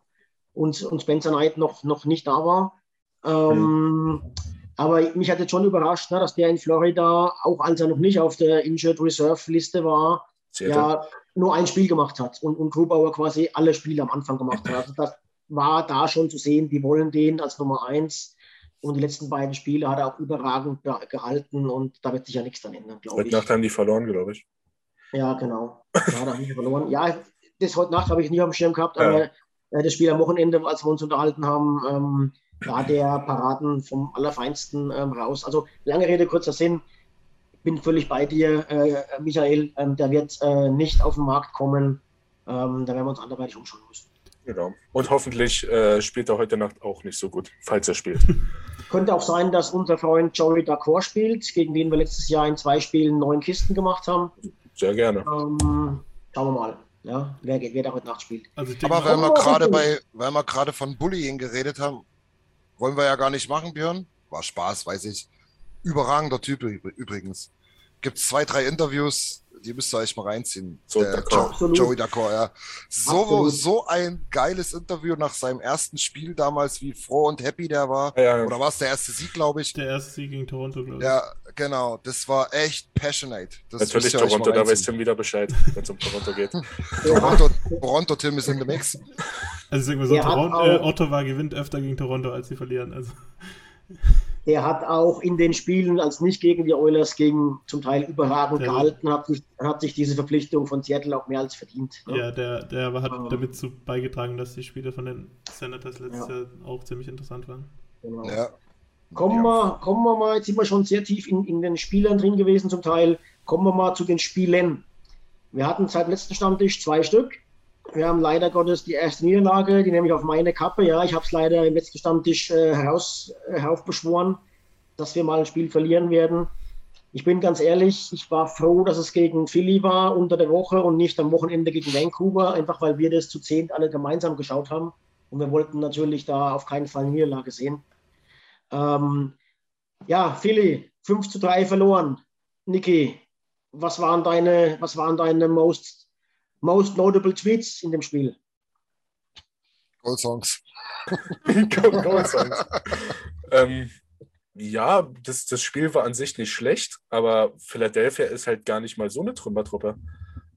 und, und Spencer Knight noch, noch nicht da war. Ähm, Aber mich hat jetzt schon überrascht, ne, dass der in Florida, auch als er noch nicht auf der Injured Reserve-Liste war, Seattle. ja nur ein Spiel gemacht hat und, und Grubauer quasi alle Spiele am Anfang gemacht hat. Also das war da schon zu sehen, die wollen den als Nummer eins. Und die letzten beiden Spiele hat er auch überragend be- gehalten und da wird sich ja nichts dran ändern, glaube Heute ich. Nacht haben die verloren, glaube ich. Ja, genau. Ja, da habe ich verloren. Ja, das heute Nacht habe ich nicht auf dem Schirm gehabt, Ja. aber äh, das Spiel am Wochenende, als wir uns unterhalten haben, ähm, da der Paraden vom Allerfeinsten ähm, raus. Also lange Rede, kurzer Sinn. Ich bin völlig bei dir, äh, Michael. Ähm, der wird äh, nicht auf den Markt kommen. Ähm, da werden wir uns anderweitig umschauen müssen. Genau. Und hoffentlich äh, spielt er heute Nacht auch nicht so gut, falls er spielt. [laughs] Könnte auch sein, dass unser Freund Joey Dacor spielt, gegen den wir letztes Jahr in zwei Spielen neun Kisten gemacht haben. Sehr gerne. Ähm, schauen wir mal, ja, wer, geht, wer da heute Nacht spielt. Also Aber wenn wir Oh, gerade bei, wenn wir gerade von Bullying geredet haben, wollen wir ja gar nicht machen, Björn. War Spaß, weiß ich. Überragender Typ übr- übrigens. Gibt zwei, drei Interviews, die müsst ihr euch mal reinziehen. So, Der Dacor. Jo. Joey Dacor, ja. So, Absolut. so ein geiles Interview nach seinem ersten Spiel damals, wie froh und happy der war. Ja, ja. Oder war es der erste Sieg, glaube ich? der erste Sieg gegen Toronto, glaube ich. Ja, genau. Das war echt passionate. Das Natürlich ihr Toronto, da weiß. Tim wieder Bescheid, wenn es um Toronto geht. [laughs] Toronto, Toronto Tim ist in the mix. Also sagen wir so, Toronto, äh, Ottawa gewinnt öfter gegen Toronto, als sie verlieren. Also Der hat auch in den Spielen, als nicht gegen die Oilers, gegen zum Teil überragend Der- gehalten, hat sich, hat sich diese Verpflichtung von Seattle auch mehr als verdient. ne? ja, der, der hat Ähm. damit zu beigetragen, dass die Spiele von den Senators letztes Ja. Jahr auch ziemlich interessant waren. Genau. Ja. Kommen, wir, kommen wir mal, jetzt sind wir schon sehr tief in, in den Spielern drin gewesen zum Teil. Kommen wir mal zu den Spielen. Wir hatten seit letzten Stammtisch zwei Stück. Wir haben leider Gottes die erste Niederlage, die nehme ich auf meine Kappe. Ja, ich habe es leider im letzten Stammtisch äh, heraus, äh, heraufbeschworen, dass wir mal ein Spiel verlieren werden. Ich bin ganz ehrlich, ich war froh, dass es gegen Philly war unter der Woche und nicht am Wochenende gegen Vancouver, einfach weil wir das zu zehnt alle gemeinsam geschaut haben. Und wir wollten natürlich da auf keinen Fall Niederlage sehen. Ähm, ja, Philly, 5 zu 3 verloren. Niki, was waren deine, was waren deine most, most notable Tweets in dem Spiel? Gold Songs. Gold [laughs] Songs. ähm, ja, das, das Spiel war an sich nicht schlecht, aber Philadelphia ist halt gar nicht mal so eine Trümmertruppe.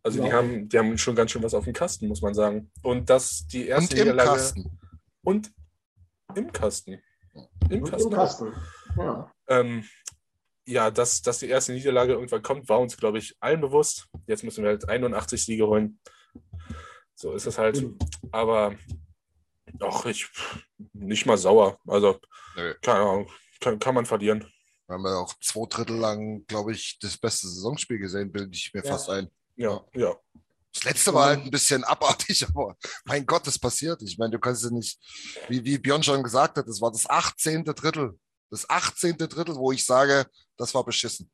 Also die haben, die haben schon ganz schön was auf dem Kasten, muss man sagen. Und dass die erste Und im Niederlage Kasten. und im Kasten. Im Und Kasten. Im Kasten. Ja. Ähm, ja, dass, dass die erste Niederlage irgendwann kommt, war uns, glaube ich, allen bewusst. Jetzt müssen wir halt 81 Siege holen. So ist es halt. Aber ach, ich nicht mal sauer. Also, Nö. keine Ahnung, kann, kann man verlieren. Wir haben ja auch zwei Drittel lang, glaube ich, das beste Saisonspiel gesehen, bilde ich mir Ja. fast ein. Ja, ja. Das letzte war halt ein bisschen abartig, [laughs] aber mein Gott, das passiert. Ich meine, du kannst ja nicht, wie, wie Björn schon gesagt hat, das war das 18. Drittel. Das 18. Drittel, wo ich sage, das war beschissen.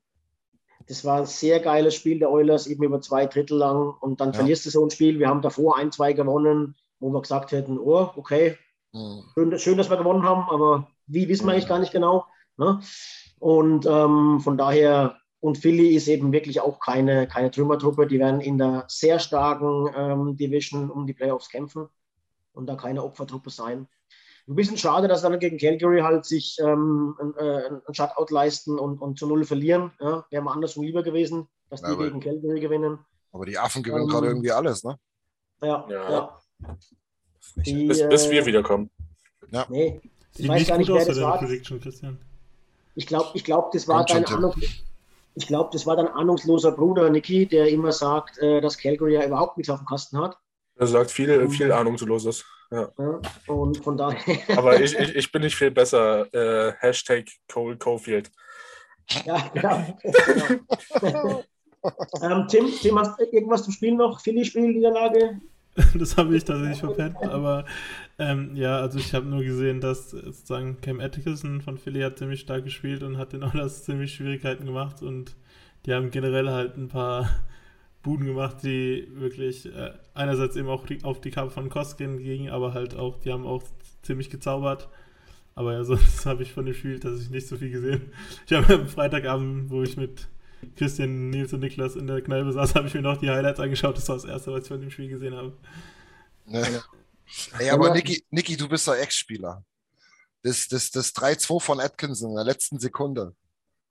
Das war ein sehr geiles Spiel der Oilers, eben über zwei Drittel lang. Und dann Ja. verlierst du so ein Spiel. Wir haben davor ein, zwei gewonnen, wo wir gesagt hätten, oh, okay, Hm. schön, schön dass wir gewonnen haben, aber wie wissen wir eigentlich gar nicht genau. Ne? Und ähm, von daher, und Philly ist eben wirklich auch keine, keine Trümmertruppe. Die werden in der sehr starken ähm, Division um die Playoffs kämpfen und da keine Opfertruppe sein. Ein bisschen schade, dass dann gegen Calgary halt sich ähm, ein, äh, ein Shutout leisten und, und zu Null verlieren. Ja, Wäre mal andersrum lieber gewesen, dass die Ja, gegen Calgary gewinnen. Aber die Affen gewinnen Ähm, gerade irgendwie alles, ne? Ja, Ja. ja. Die, Bis, bis äh, wir wiederkommen. Nee, ich Sieht weiß nicht gar nicht, aus, das war. Prediction, Christian. Ich glaube, ich glaub, das war dein. Ahnung, ich glaube, das war dein ahnungsloser Bruder Niki, der immer sagt, äh, dass Calgary ja überhaupt nichts auf dem Kasten hat. Er sagt viel, viel Ahnungsloses. Ja. Ja, und von daher, [laughs] Aber ich, ich, ich bin nicht viel besser. Äh, Hashtag Cole Cofield. ja, genau. [laughs] genau. ähm, Tim, Tim, hast du irgendwas zum Spiel noch? Philly-Spiel, Niederlage? [laughs] Das habe ich tatsächlich verpennt, aber ähm, ja, also ich habe nur gesehen, dass sozusagen Cam Atkinson von Philly hat ziemlich stark gespielt und hat den Oilers ziemlich Schwierigkeiten gemacht und die haben generell halt ein paar Buden gemacht, die wirklich äh, einerseits eben auch die, auf die Kappe von Koskin gingen, aber halt auch, die haben auch ziemlich gezaubert. Aber ja, [laughs] sonst habe ich von dem Spiel tatsächlich nicht so viel gesehen. Ich habe am Freitagabend, wo ich mit Christian, Nils und Niklas in der Kneipe saß, habe ich mir noch die Highlights angeschaut. Das war das erste, was ich von dem Spiel gesehen habe. Ne? Ey, aber Niki, Niki, du bist doch Ex-Spieler. Das, das, das 3-2 von Atkinson in der letzten Sekunde.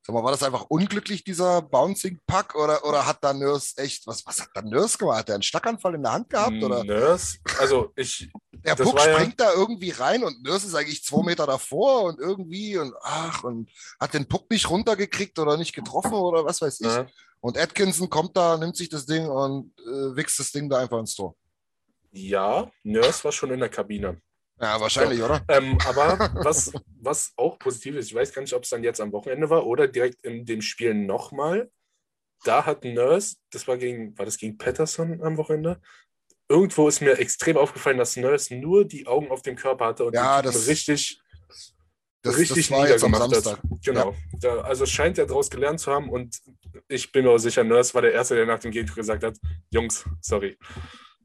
Sag mal, war das einfach unglücklich, dieser Bouncing-Pack? Oder, oder hat da Nurse echt, was, was hat da Nurse gemacht? Hat der einen Stackanfall in der Hand gehabt? Oder? Nurse? Also ich, Der Puck war ja- springt da irgendwie rein und Nurse ist eigentlich zwei Meter davor und irgendwie und ach, und hat den Puck nicht runtergekriegt oder nicht getroffen oder was weiß ich. Ja. Und Atkinson kommt da, nimmt sich das Ding und äh, wichst das Ding da einfach ins Tor. ja, Nurse war schon in der Kabine. Ja, wahrscheinlich, oder? Ähm, aber [laughs] was, was auch positiv ist, ich weiß gar nicht, ob es dann jetzt am Wochenende war oder direkt in dem Spiel nochmal. Da hat Nurse, das war gegen, war das gegen Patterson am Wochenende? Irgendwo ist mir extrem aufgefallen, dass Nurse nur die Augen auf dem Körper hatte und Ja, das- richtig, Das, richtig das war jetzt am niedergemacht Samstag. hat. Genau. Da, also scheint er daraus gelernt zu haben und ich bin mir auch sicher, Nurse war der Erste, der nach dem Gegentor gesagt hat, Jungs, sorry.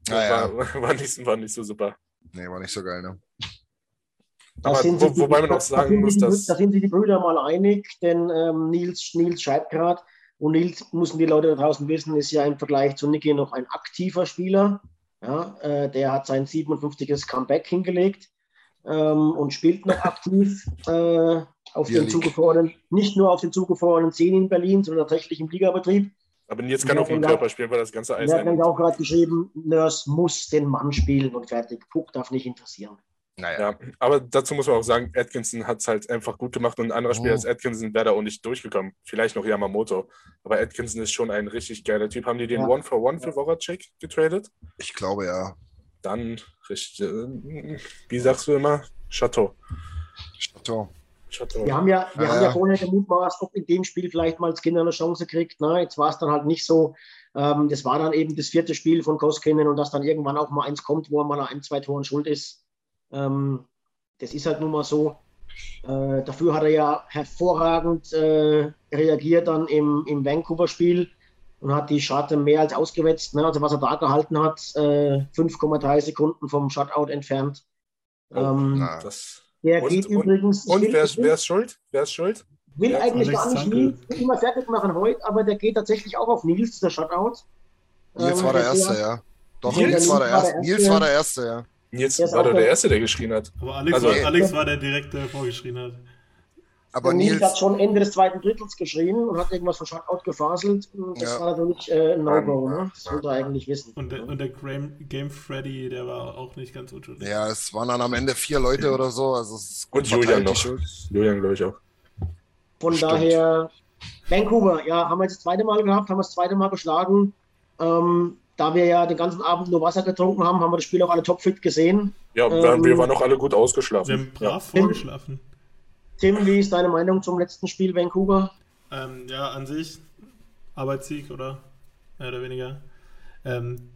Ja, ja. War, [laughs] war, nicht, war nicht so super. Nee, war nicht so geil, ne? Da Aber sind wo- sich die- wobei man da- auch da sagen sind muss, die- dass- Da sind sich die Brüder mal einig, denn ähm, Nils, Nils schreibt gerade, und Nils, müssen die Leute da draußen wissen, ist ja im Vergleich zu Niki noch ein aktiver Spieler. Ja, äh, der hat sein 57. Comeback hingelegt ähm, und spielt noch aktiv äh, auf Bier den zugefrorenen, nicht nur auf den zugefrorenen 10 in Berlin, sondern tatsächlich im Ligabetrieb. Aber Nils kann Ja, auf dem genau. Körper spielen, weil das ganze Eis Er hat auch gerade geschrieben, Nurse muss den Mann spielen und fertig. Puck darf nicht interessieren. Naja. Ja, aber dazu muss man auch sagen, Atkinson hat es halt einfach gut gemacht und ein anderer Spieler Oh. als Atkinson wäre da auch nicht durchgekommen. Vielleicht noch Yamamoto. Aber Atkinson ist schon ein richtig geiler Typ. Haben die den Ja. One for One für Voracek getradet? Ich glaube ja. Dann, richtig, äh, wie sagst du immer? Chateau. Chateau. Wir haben ja, wir Ja, haben ja ja. vorher gemutmaßt, ob in dem Spiel vielleicht mal Skinner eine Chance kriegt. Ne? Jetzt war es dann halt nicht so. Ähm, das war dann eben das vierte Spiel von Koskinen und dass dann irgendwann auch mal eins kommt, wo er mal an ein, zwei Toren schuld ist. Ähm, das ist halt nun mal so. Äh, dafür hat er ja hervorragend äh, reagiert dann im, im Vancouver-Spiel und hat die Scharte mehr als ausgewetzt. Ne? Also was er da gehalten hat, äh, 5,3 Sekunden vom Shutout entfernt. Ähm, Na, Das, der Und- geht und- übrigens. und will- wer ist, wer ist schuld? Wer ist schuld? will Ja, eigentlich Alex gar nicht. Nils immer fertig machen heute, aber der geht tatsächlich auch auf Nils, der Shutout. Nils Ähm, war der der- Erste, ja. Doch, Nils Nils, war der der Erste. Nils Erste. war der Erste, ja. Ist war doch der- der Erste, der geschrien hat. Aber Alex, Also- war, Alex war der direkt, der vorgeschrien hat. Aber der Nils, Nils, hat schon Ende des zweiten Drittels geschrien und hat irgendwas von Shutout gefaselt. Und Das Ja. war natürlich äh, ein No-Go, ne? Das sollte er eigentlich wissen. Und der, und der Game, Game Freddy, der war auch nicht ganz unschuldig. ja, es waren dann am Ende vier Leute oder so. Also es ist gut Und Julian noch. Julian, glaube ich auch. Von Stimmt. daher, Vancouver, ja, haben wir jetzt das zweite Mal gehabt, haben wir das zweite Mal geschlagen. Ähm, da wir ja den ganzen Abend nur Wasser getrunken haben, haben wir das Spiel auch alle topfit gesehen. Ja, Ähm, wir waren auch alle gut Wir haben ausgeschlafen. brav Ja. vorgeschlafen. Tim, wie ist deine Meinung zum letzten Spiel Vancouver? Ähm, ja, an sich Arbeitssieg oder mehr oder weniger. Ähm,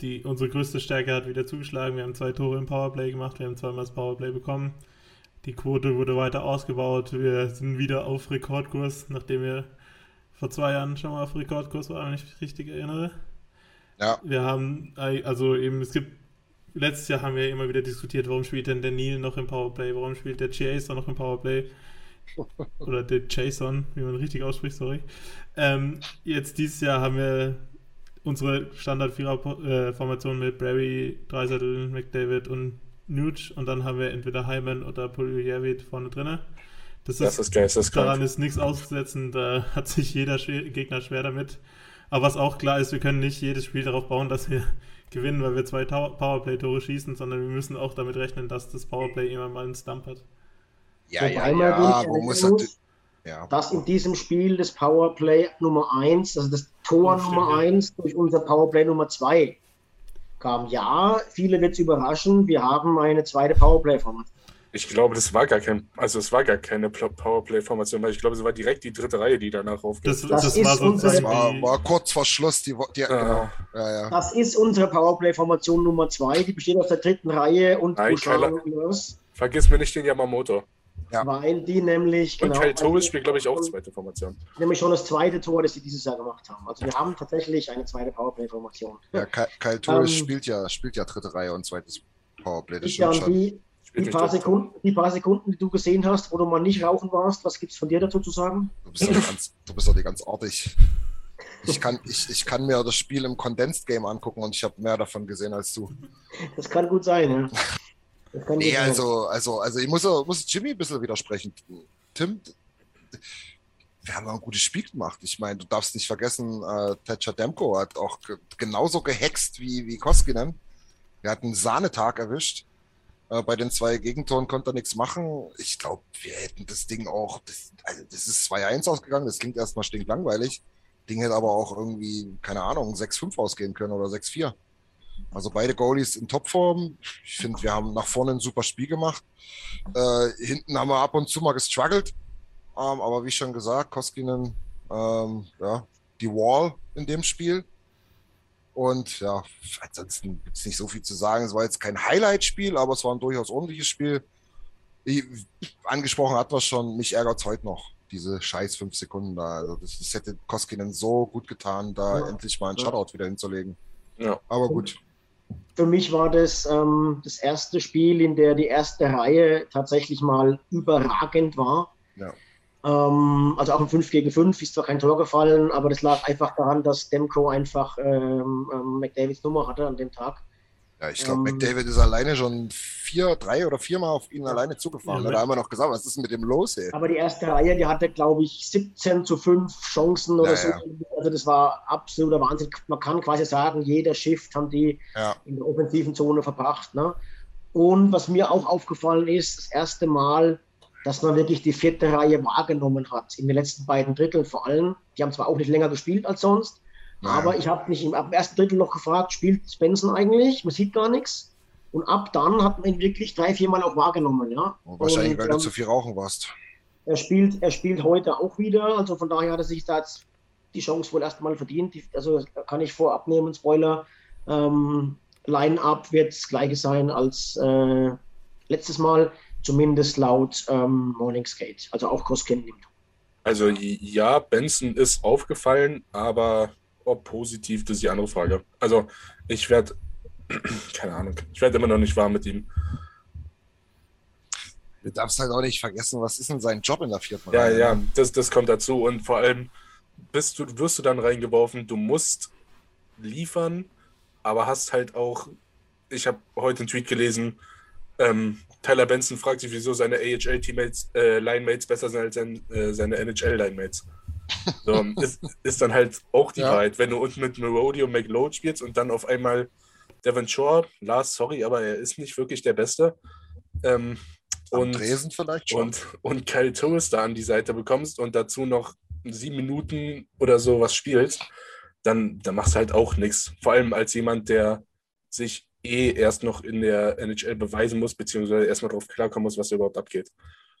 die, unsere größte Stärke hat wieder zugeschlagen. Wir haben zwei Tore im Powerplay gemacht, wir haben zweimal das Powerplay bekommen. Die Quote wurde weiter ausgebaut. Wir sind wieder auf Rekordkurs, nachdem wir vor zwei Jahren schon mal auf Rekordkurs waren, wenn ich mich richtig erinnere. Ja. Wir haben, also eben, es gibt, letztes Jahr haben wir immer wieder diskutiert, warum spielt denn der Neil noch im Powerplay, warum spielt der Chaser noch im Powerplay [laughs] oder der Jason, wie man richtig ausspricht, sorry. Ähm, jetzt dieses Jahr haben wir unsere Standard-Vierer-Formation mit Barry, Dreisettel, McDavid und Nuge und dann haben wir entweder Hyman oder Puljujevic vorne drinne. Das Das ist das ist daran ist nichts auszusetzen, da hat sich jeder Gegner schwer damit. Aber was auch klar ist, wir können nicht jedes Spiel darauf bauen, dass wir gewinnen, weil wir zwei Powerplay-Tore schießen, sondern wir müssen auch damit rechnen, dass das Powerplay immer mal einen Stump hat. Ja, Wobei ja, ja. Man erinnern muss muss. Ja. dass in diesem Spiel das Powerplay Nummer 1, also das Tor Das Nummer ja. 1 durch unser Powerplay Nummer 2 kam. Ja, viele wird es überraschen, wir haben eine zweite Powerplay-Formation. Ich glaube, das war gar kein, also es war gar keine Pl- Powerplay-Formation, weil ich glaube, es war direkt die dritte Reihe, die danach Das, aufgeht. das, Das ist war so unsere- War, war kurz vor Schluss. Die, die, genau. Ja, ja. Das ist unsere Powerplay-Formation Nummer 2, die besteht aus der dritten Reihe und Nein, Nurse, Vergiss mir nicht den Yamamoto. Ja. weil die nämlich, Und genau, Kyle Torres weil die- spielt, glaube ich, auch zweite Formation. nämlich schon das zweite Tor, das sie dieses Jahr gemacht haben. Also wir haben tatsächlich eine zweite Powerplay-Formation. ja Kyle, Kyle Torres Ähm, spielt, ja, spielt ja dritte Reihe und zweites Powerplay. Das stimmt schon. die, die, paar. Sekunden, die paar Sekunden, die du gesehen hast, wo du mal nicht rauchen warst, was gibt es von dir dazu zu sagen? Du bist doch nicht ganz, du bist ganz artig. Ich kann, ich, ich kann mir das Spiel im Condensed Game angucken und ich habe mehr davon gesehen als du. Das kann gut sein, ja. Das kann Nee, sein. also, also, also ich muss, muss Jimmy ein bisschen widersprechen. Tim, wir haben auch ein gutes Spiel gemacht. Ich meine, du darfst nicht vergessen, äh, Thatcher Demko hat auch ge genauso gehext wie, wie Koskinen. Wir hatten einen Sahnetag erwischt. Äh, bei den zwei Gegentoren konnte er nichts machen. Ich glaube, wir hätten das Ding auch, das, also das ist 2-1 ausgegangen, das klingt erstmal stinklangweilig. Ding hätte aber auch irgendwie, keine Ahnung, 6-5 ausgehen können oder 6-4. Also beide Goalies in Topform. Ich finde, wir haben nach vorne ein super Spiel gemacht. Äh, hinten haben wir ab und zu mal gestruggelt. Ähm, aber wie schon gesagt, Koskinen, ähm, ja, die Wall in dem Spiel. Und ja, ansonsten gibt es nicht so viel zu sagen. Es war jetzt kein Highlight-Spiel, aber es war ein durchaus ordentliches Spiel. Ich, angesprochen hat man schon, mich ärgert es heute noch, diese scheiß fünf Sekunden da. Also das, das hätte Koskinen so gut getan, da Ja. endlich mal einen Ja. Shutout wieder hinzulegen. Ja. Aber gut. Für mich war das ähm, das erste Spiel, in der die erste Reihe tatsächlich mal überragend war. Ja. Ähm, also auch im 5 gegen 5 ist zwar kein Tor gefallen, aber das lag einfach daran, dass Demko einfach ähm, ähm, McDavids Nummer hatte an dem Tag. Ja, ich glaube, Ähm, McDavid ist alleine schon vier, drei oder viermal auf ihn alleine zugefahren. Ja, da haben wir noch gesagt, was ist denn mit dem los, ey? Aber die erste Reihe, die hatte, glaube ich, 17 zu 5 Chancen oder Ja, so. ja. Also das war absoluter Wahnsinn. Man kann quasi sagen, jeder Shift haben die Ja, in der offensiven Zone verbracht. Ne? Und was mir auch aufgefallen ist, das erste Mal, dass man wirklich die vierte Reihe wahrgenommen hat. In den letzten beiden Dritteln vor allem. Die haben zwar auch nicht länger gespielt als sonst, Naja. aber ich habe mich im ab dem ersten Drittel noch gefragt, spielt Spencer eigentlich? Man sieht gar nichts. Und ab dann hat man ihn wirklich drei, viermal auch wahrgenommen. Ja? und wahrscheinlich, Und, weil du ähm, zu viel rauchen warst. er, spielt, er spielt heute auch wieder, also von daher hat er sich da jetzt die Chance wohl erstmal verdient. Also kann ich vorab nehmen, Spoiler. Ähm, Line-up wird das gleiche sein als äh, letztes Mal, zumindest laut ähm, Morning Skate, also auch Koskin nimmt. Also ja, Benson ist aufgefallen, aber ob positiv, das ist die andere Frage. Also ich werde, [clears throat] keine Ahnung, ich werde immer noch nicht warm mit ihm. Du darfst halt auch nicht vergessen, was ist denn sein Job in der vierten ja, Reihe? Ja, das, das kommt dazu. Und vor allem bist du, wirst du dann reingeworfen, du musst liefern, aber hast halt auch, ich habe heute einen Tweet gelesen, ähm, Tyler Benson fragt sich, wieso seine AHL-Teammates, äh, Linemates besser sind als sein, äh, seine NHL-Linemates. So, [laughs] ist, ist dann halt auch die Ja. Wahrheit. Wenn du unten mit Rodeo McLeod spielst und dann auf einmal Devon Shore, Lars, sorry, aber er ist nicht wirklich der Beste. Ähm, und, Tresen vielleicht schon. und, und Kyle Turris da an die Seite bekommst und dazu noch sieben Minuten oder so was spielst, dann, dann machst du halt auch nichts. Vor allem als jemand, der sich eh erst noch in der NHL beweisen muss, beziehungsweise erstmal drauf klarkommen muss, was da überhaupt abgeht.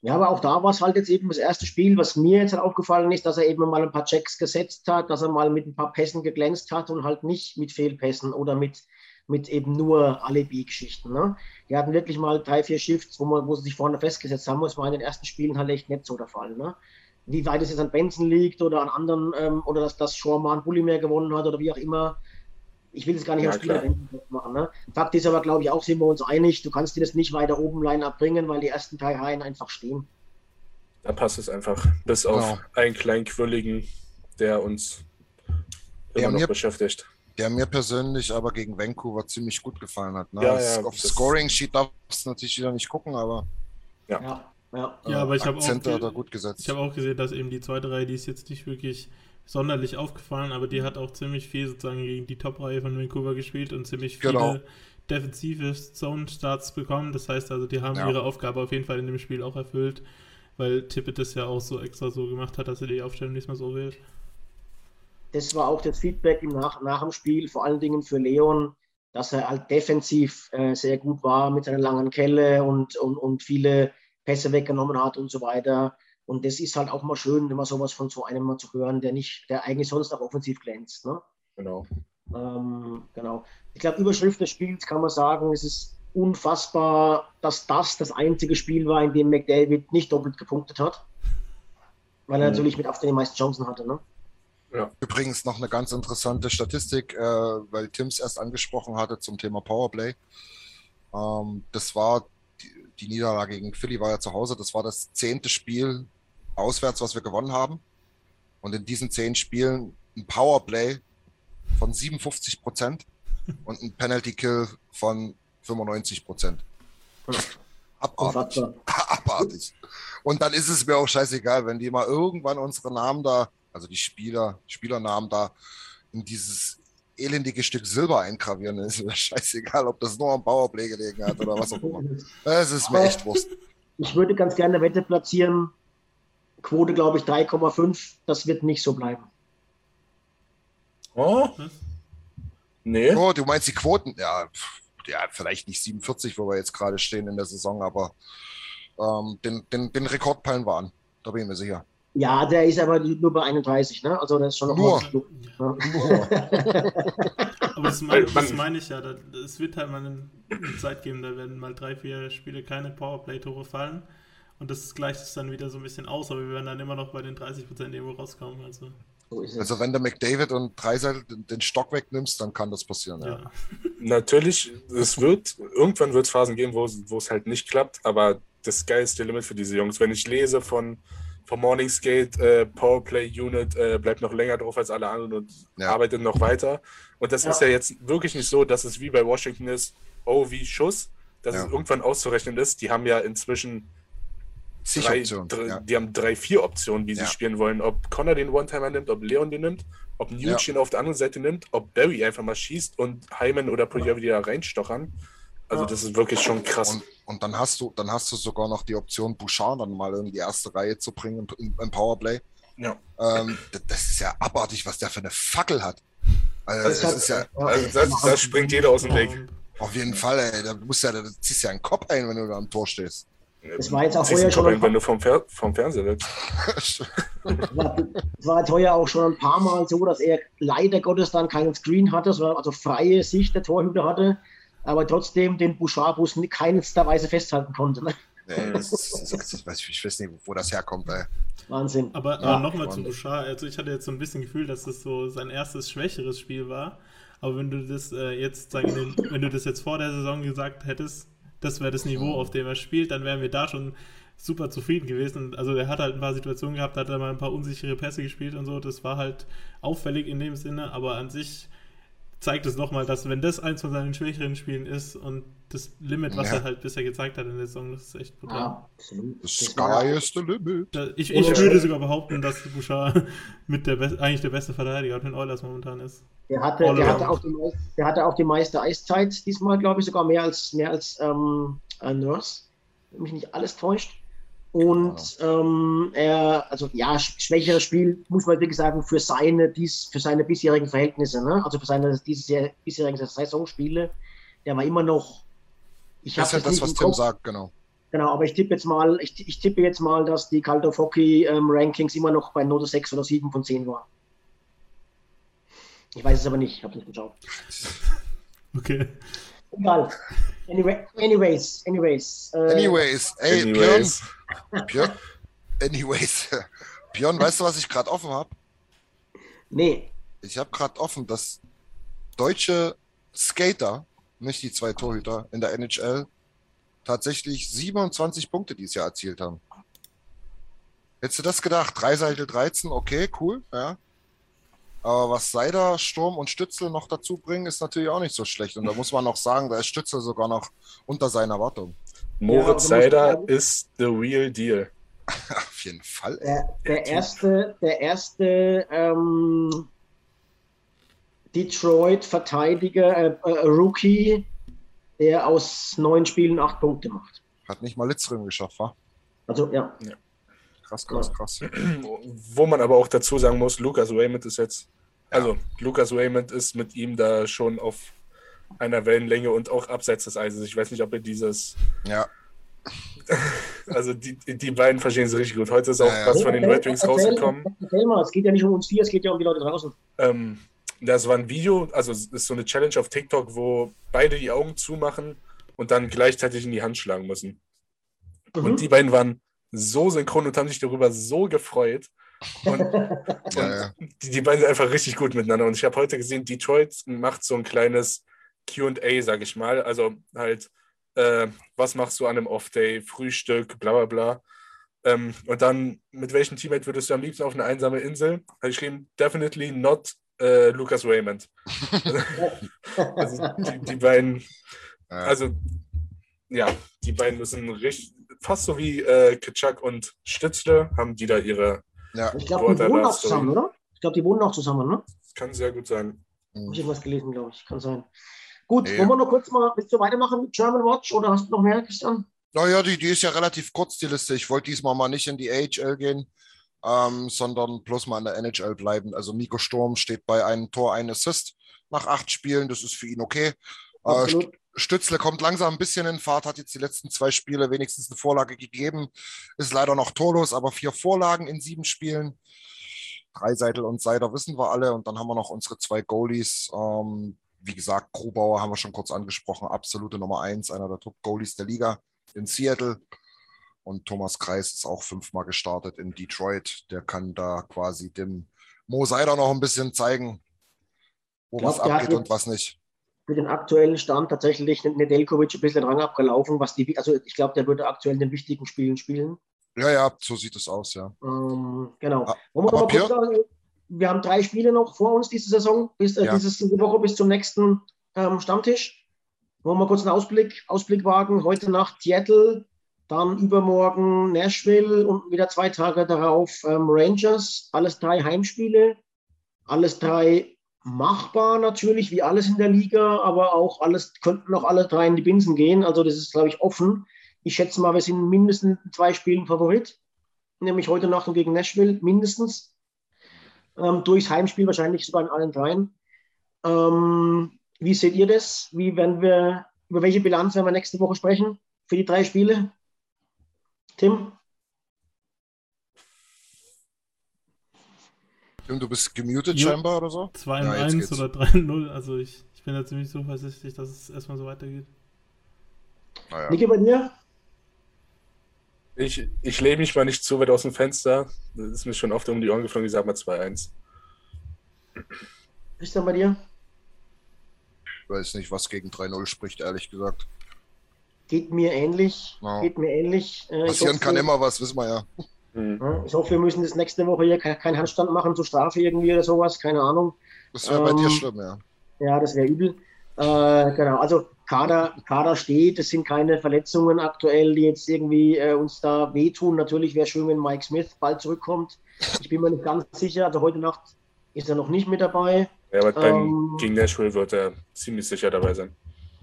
Ja, aber auch da war es halt jetzt eben das erste Spiel, was mir jetzt halt aufgefallen ist, dass er eben mal ein paar Checks gesetzt hat, dass er mal mit ein paar Pässen geglänzt hat und halt nicht mit Fehlpässen oder mit, mit eben nur Alibi-Geschichten. Ne? Die hatten wirklich mal drei, vier Shifts, wo, man, wo sie sich vorne festgesetzt haben. Das war in den ersten Spielen halt echt nicht so der Fall. Ne? Wie weit es jetzt an Benson liegt oder an anderen, ähm, oder dass das Shorman Bully mehr gewonnen hat oder wie auch immer. Ich will es gar nicht Ja, auf Spieler machen. Ne? Fakt ist aber, glaube ich, auch sind wir uns einig, du kannst dir das nicht weiter oben Line abbringen, weil die ersten drei Reihen einfach stehen. Da passt es einfach. Bis auf Genau. einen kleinen Quirligen, der uns immer Ja, noch mir- beschäftigt. Der mir persönlich aber gegen Vancouver ziemlich gut gefallen hat. Ne? Ja, Das- ja, Auf das- Scoring-Sheet darfst du natürlich wieder nicht gucken, aber Ja. Ja, ja. Ja, aber ich habe auch, Akzente hat er ge- gut gesetzt. ich hab auch gesehen, dass eben die zweite Reihe, die ist jetzt nicht wirklich sonderlich aufgefallen, aber die hat auch ziemlich viel sozusagen gegen die Top-Reihe von Vancouver gespielt und ziemlich viele Genau. defensive Zone-Starts bekommen. Das heißt also, die haben Ja. ihre Aufgabe auf jeden Fall in dem Spiel auch erfüllt, weil Tippett das ja auch so extra so gemacht hat, dass er die Aufstellung nicht mehr so wählt. das war auch das Feedback im nach, nach dem Spiel, vor allen Dingen für Leon, dass er halt defensiv äh, sehr gut war mit seiner langen Kelle und, und, und viele Pässe weggenommen hat und so weiter. Und das ist halt auch mal schön, wenn man sowas von so einem mal zu hören, der nicht, der eigentlich sonst auch offensiv glänzt. Ne? Genau. Ähm, genau. Ich glaube, Überschrift des Spiels kann man sagen, es ist unfassbar, dass das das einzige Spiel war, in dem McDavid nicht doppelt gepunktet hat. Weil er Mhm. natürlich mit Abstand die meisten Chancen hatte. Ne? Übrigens noch eine ganz interessante Statistik, äh, weil Tims erst angesprochen hatte zum Thema Powerplay. Ähm, das war die, die Niederlage gegen Philly war ja zu Hause. Das war das zehnte Spiel auswärts, was wir gewonnen haben. Und in diesen zehn Spielen ein Powerplay von 57 Prozent und ein Penalty Kill von 95 Prozent. Abartig. [laughs] Abartig. Und dann ist es mir auch scheißegal, wenn die mal irgendwann unsere Namen da, also die Spieler, Spielernamen da in dieses elendige Stück Silber eingravieren, dann ist mir [laughs] scheißegal, ob das nur am Powerplay gelegen hat oder was auch immer. [laughs] Es ist mir echt Wurst. Ich würde ganz gerne eine Wette platzieren. Quote, glaube ich, 3,5. Das wird nicht so bleiben. Oh, Was? nee. Oh, du meinst die Quoten? Ja, ja, vielleicht nicht 47, wo wir jetzt gerade stehen in der Saison, aber ähm, den, den, den Rekord peilen wir an. Da bin ich mir sicher. Ja, der ist aber nur bei 31. Ne? Also das ist schon noch Nur. mal- [laughs] Aber das man- das meine ich ja. Es wird halt mal eine Zeit geben, da werden mal drei, vier Spiele keine Powerplay-Tore fallen. Und das gleicht es dann wieder so ein bisschen aus, aber wir werden dann immer noch bei den 30% irgendwo rauskommen. Also. Also wenn du McDavid und Dreiseitel den, Stock wegnimmst, dann kann das passieren. Ja. ja. [laughs] Natürlich, es wird, irgendwann wird es Phasen geben, wo es, wo es halt nicht klappt, aber das geilste Limit für diese Jungs. Wenn ich lese von, von Morning Skate, äh, Powerplay Unit äh, bleibt noch länger drauf als alle anderen und Ja. arbeitet noch weiter. Und das Ja. ist ja jetzt wirklich nicht so, dass es wie bei Washington ist, oh, wie Schuss, dass Ja. es irgendwann auszurechnen ist. Die haben ja inzwischen Zig drei, Optionen. dr- Ja. die haben drei, vier Optionen, wie sie Ja. spielen wollen. Ob Connor den One-Timer nimmt, ob Leon den nimmt, ob Nuge Ja. ihn auf der anderen Seite nimmt, ob Barry einfach mal schießt und Hyman oder Puljovi da reinstochern. Also Ja. das ist wirklich schon krass. Und, und dann hast du, dann hast du sogar noch die Option, Bouchard dann mal in die erste Reihe zu bringen im, im, Powerplay. ja. Ähm, das ist ja abartig, was der für eine Fackel hat. Also, Das das hat- ist ja Also das, das springt jeder aus dem Weg. Auf jeden Fall, ey, da musst ja, da ziehst ja einen Kopf ein, wenn du da am Tor stehst. Das war jetzt auch heuer schon ein wenn du vom, Fer vom Fernseher sitzt. Es [laughs] war, jetzt heuer auch schon ein paar Mal so, dass er leider Gottes dann keinen Screen hatte, sondern also freie Sicht der Torhüter hatte, aber trotzdem den Bouchard-Bus in keinster Weise festhalten konnte. Ne? Nee, das ist, das ist, weiß ich, ich weiß nicht, wo das herkommt. Ey. Wahnsinn. Aber, Ja. aber nochmal zu Ordentlich. Bouchard, also ich hatte jetzt so ein bisschen Gefühl, dass das so sein erstes schwächeres Spiel war. Aber wenn du das äh, jetzt, sagen wenn du das jetzt vor der Saison gesagt hättest, das wäre das Niveau, auf dem er spielt, dann wären wir da schon super zufrieden gewesen. Also er hat halt ein paar Situationen gehabt, hat er mal ein paar unsichere Pässe gespielt und so. Das war halt auffällig in dem Sinne, aber an sich zeigt es nochmal, dass wenn das eins von seinen schwächeren Spielen ist und das Limit, was Ja. er halt bisher gezeigt hat in der Saison, das ist echt brutal. Ja, absolut. The sky is the limit. Ich, ich würde sogar behaupten, dass Bouchard [laughs] mit der eigentlich der beste Verteidiger von den Oilers momentan ist. Der hatte, der, hatte auch die, der hatte auch die meiste Eiszeit diesmal, glaube ich, sogar mehr als, mehr als ähm, äh, Nurse, wenn mich nicht alles täuscht. Und ähm, er, also ja, sch- schwächeres Spiel, muss man wirklich sagen, für seine, dies, für seine bisherigen Verhältnisse, ne? also für seine diese bisherigen Saisonspiele, der war immer noch. Ich Das ist habe ja das, was Tim sagt, genau. Genau, aber ich tippe jetzt mal, ich, ich tippe jetzt mal, dass die Caldo Hockey ähm, Rankings immer noch bei Note 6 oder 7 von 10 waren. Ich weiß es aber nicht, ich habe nicht geschaut. [laughs] Okay. Egal. Anyway, anyways, anyways. Äh, Anyways, ey, Anyways. Björn, Björn, anyways. [laughs] Björn, weißt du, was ich gerade offen habe? Nee, Ich habe gerade offen, dass deutsche Skater, nicht die zwei Torhüter in der NHL, tatsächlich 27 Punkte dieses Jahr erzielt haben. Hättest du das gedacht? Dreiseitel 13, okay, cool, ja. Aber was Seider, Sturm und Stützel noch dazu bringen, ist natürlich auch nicht so schlecht. Und da muss man noch sagen, da ist Stützel sogar noch unter seiner Erwartung. Moritz Ja, Seider ist the real deal. [laughs] Auf jeden Fall. der, der erste, der erste ähm, Detroit-Verteidiger, äh, äh, Rookie, der aus neun Spielen acht Punkte macht. Hat nicht mal Litzring geschafft, wa? Also ja, Krass, krass, krass. [clears throat] Wo man aber auch dazu sagen muss, Lucas Raymond ist jetzt, also Lucas Raymond ist mit ihm da schon auf einer Wellenlänge und auch abseits des Eises. Ich weiß nicht, ob er dieses, Ja, [laughs] also die, die beiden verstehen sich richtig gut. Heute ist auch Ja, ja. was von den Red Wings rausgekommen. Erzähl mal, es geht ja nicht um uns vier, es geht ja um die Leute draußen. Ähm, das war ein Video, also es ist so eine Challenge auf TikTok, wo beide die Augen zumachen und dann gleichzeitig in die Hand schlagen müssen. Mhm. Und die beiden waren so synchron und haben sich darüber so gefreut. Und, [laughs] ja, ja. die, die beiden sind einfach richtig gut miteinander. Und ich habe heute gesehen, Detroit macht so ein kleines QA, sag ich mal. Also halt, äh, was machst du an einem Off-Day, Frühstück, bla bla bla. Ähm, und dann, mit welchem Teammate würdest du am liebsten auf eine einsame Insel? Habe ich geschrieben, definitely not äh, Lucas Raymond. [laughs] also die, die beiden, also ja, die beiden müssen richtig, fast so wie äh, Kitschak und Stützle, haben die da ihre, ja. Ich glaube, die wohnen auch zusammen, oder? Ich glaube, die wohnen auch zusammen, ne? kann sehr gut sein. Habe ich irgendwas gelesen, glaube ich. Kann sein. Gut, Nee. wollen wir noch kurz mal, willst du weitermachen mit German Watch oder hast du noch mehr, Christian? Naja, die, die ist ja relativ kurz, die Liste. Ich wollte diesmal mal nicht in die AHL gehen, ähm, sondern bloß mal in der NHL bleiben. Also Nico Sturm steht bei einem Tor, ein Assist nach acht Spielen. Das ist für ihn okay. Äh, Absolut. St- Stützle kommt langsam ein bisschen in Fahrt, hat jetzt die letzten zwei Spiele wenigstens eine Vorlage gegeben. Ist leider noch torlos, aber vier Vorlagen in sieben Spielen. Dreiseitel und Seider wissen wir alle. Und dann haben wir noch unsere zwei Goalies. Ähm, wie gesagt, Grubauer haben wir schon kurz angesprochen. Absolute Nummer eins, einer der Top-Goalies der Liga in Seattle. Und Thomas Kreis ist auch fünfmal gestartet in Detroit. Der kann da quasi dem Mo Seider noch ein bisschen zeigen, wo Glaub, was abgeht und was nicht. Für den aktuellen Stand tatsächlich Nedeljkovic ein bisschen Rang abgelaufen, was die, also ich glaube, der würde aktuell in den wichtigen Spielen spielen. Ja, ja, so sieht es aus, ja. Ähm, genau. Wollen wir aber noch mal kurz Pierre? sagen, wir haben drei Spiele noch vor uns diese Saison, bis, äh, Ja. dieses, diese Woche bis zum nächsten ähm, Stammtisch. Wollen wir kurz einen Ausblick, Ausblick wagen? Heute Nacht Seattle, dann übermorgen Nashville und wieder zwei Tage darauf ähm, Rangers. Alles drei Heimspiele, alles drei machbar natürlich, wie alles in der Liga, aber auch alles, könnten auch alle drei in die Binsen gehen. Also das ist, glaube ich, offen. Ich schätze mal, wir sind mindestens in zwei Spielen Favorit nämlich heute Nacht und gegen Nashville mindestens. Ähm, durchs Heimspiel wahrscheinlich sogar in allen dreien. Ähm, wie seht ihr das? Wie werden wir, über welche Bilanz werden wir nächste Woche sprechen für die drei Spiele? Tim? Tim, du bist gemutet Jo. scheinbar oder so? 2 Ja, jetzt 1 geht's. oder 3 0. Also ich, ich bin da ziemlich zuversichtlich, dass es erstmal so weitergeht. Naja. Niki, bei dir? Ich, ich lehne mich mal nicht zu weit aus dem Fenster. Das ist mir schon oft um die Ohren geflogen. Ich sag mal 2-1. Christian, bei dir? Ich weiß nicht, was gegen 3-0 spricht, ehrlich gesagt. Geht mir ähnlich. Ja. Geht mir ähnlich. Äh, ich Passieren hoffe- kann immer was, wissen wir ja. Hm. Ja, Ich hoffe, wir müssen das nächste Woche hier ke- keinen Handstand machen zur Strafe irgendwie oder sowas. Keine Ahnung. Das wäre bei dir Ähm, schlimm, ja. Ja, das wäre übel. Äh, genau, also Kader, Kader steht, es sind keine Verletzungen aktuell, die jetzt irgendwie äh, uns da wehtun. Natürlich wäre schön, wenn Mike Smith bald zurückkommt. Ich bin mir nicht ganz sicher, also heute Nacht ist er noch nicht mit dabei. Ja, aber Ähm. gegen Nashville wird er ziemlich sicher dabei sein.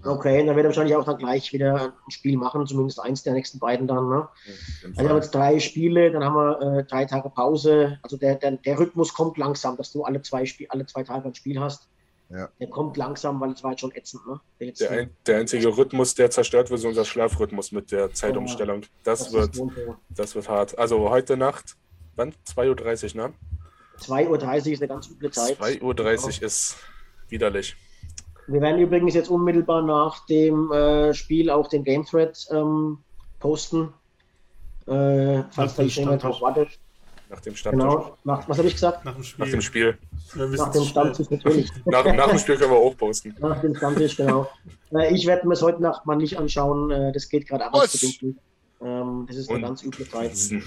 Okay, dann wird er wahrscheinlich auch dann gleich wieder ein Spiel machen, zumindest eins der nächsten beiden dann. Ne? Jeden Also wir haben jetzt drei Spiele, dann haben wir äh, drei Tage Pause. Also der, der, der Rhythmus kommt langsam, dass du alle zwei, Spiel, alle zwei Tage ein Spiel hast. Ja. Der kommt langsam, weil es war jetzt schon ätzend. Ne? Der Der, ein, der einzige Rhythmus, der zerstört wird, ist unser Schlafrhythmus mit der Zeitumstellung. Das, das wird, das wird hart. Also heute Nacht, wann? 2.30 Uhr, ne? 2.30 Uhr ist eine ganz üble Zeit. 2.30 Uhr ist widerlich. Wir werden übrigens jetzt unmittelbar nach dem äh, Spiel auch den Game Thread ähm, posten. Äh, falls da jemand drauf wartet. Nach dem Stammtisch. Genau. Nach, was habe ich gesagt? Nach dem Spiel. Nach dem Spiel. Wissen Nach dem es Stammtisch natürlich. [laughs] Nach, nach dem Spiel können wir auch posten. Nach dem Stammtisch, genau. Äh, ich werde mir es heute Nacht mal nicht anschauen. Äh, das geht gerade arbeitsbedingt. Ähm, das ist eine Und- ganz üble Zeit. Zieh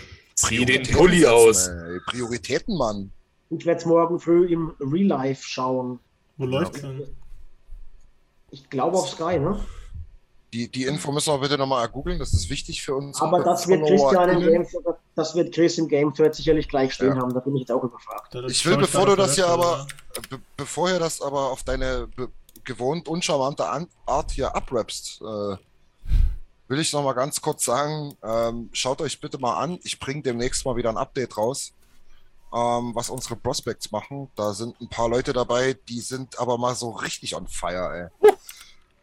den Prioritäten Pulli aus. ey. Prioritäten, Mann. Ich werde es morgen früh im Real Life schauen. Wo läuft's denn? Ich glaube auf Sky, ne? Die, die Info müssen wir bitte nochmal googeln, das ist wichtig für uns. Aber das wird Christian im. Game, das wird Chris im Game Thread sicherlich gleich stehen Ja. haben. Da bin ich jetzt auch überfragt. Ich will, bevor du das hier aber, be bevor ihr das aber auf deine gewohnt uncharmante An Art hier abrappst, äh, will ich nochmal ganz kurz sagen, ähm, schaut euch bitte mal an, ich bringe demnächst mal wieder ein Update raus, ähm, was unsere Prospects machen. Da sind ein paar Leute dabei, die sind aber mal so richtig on fire, ey.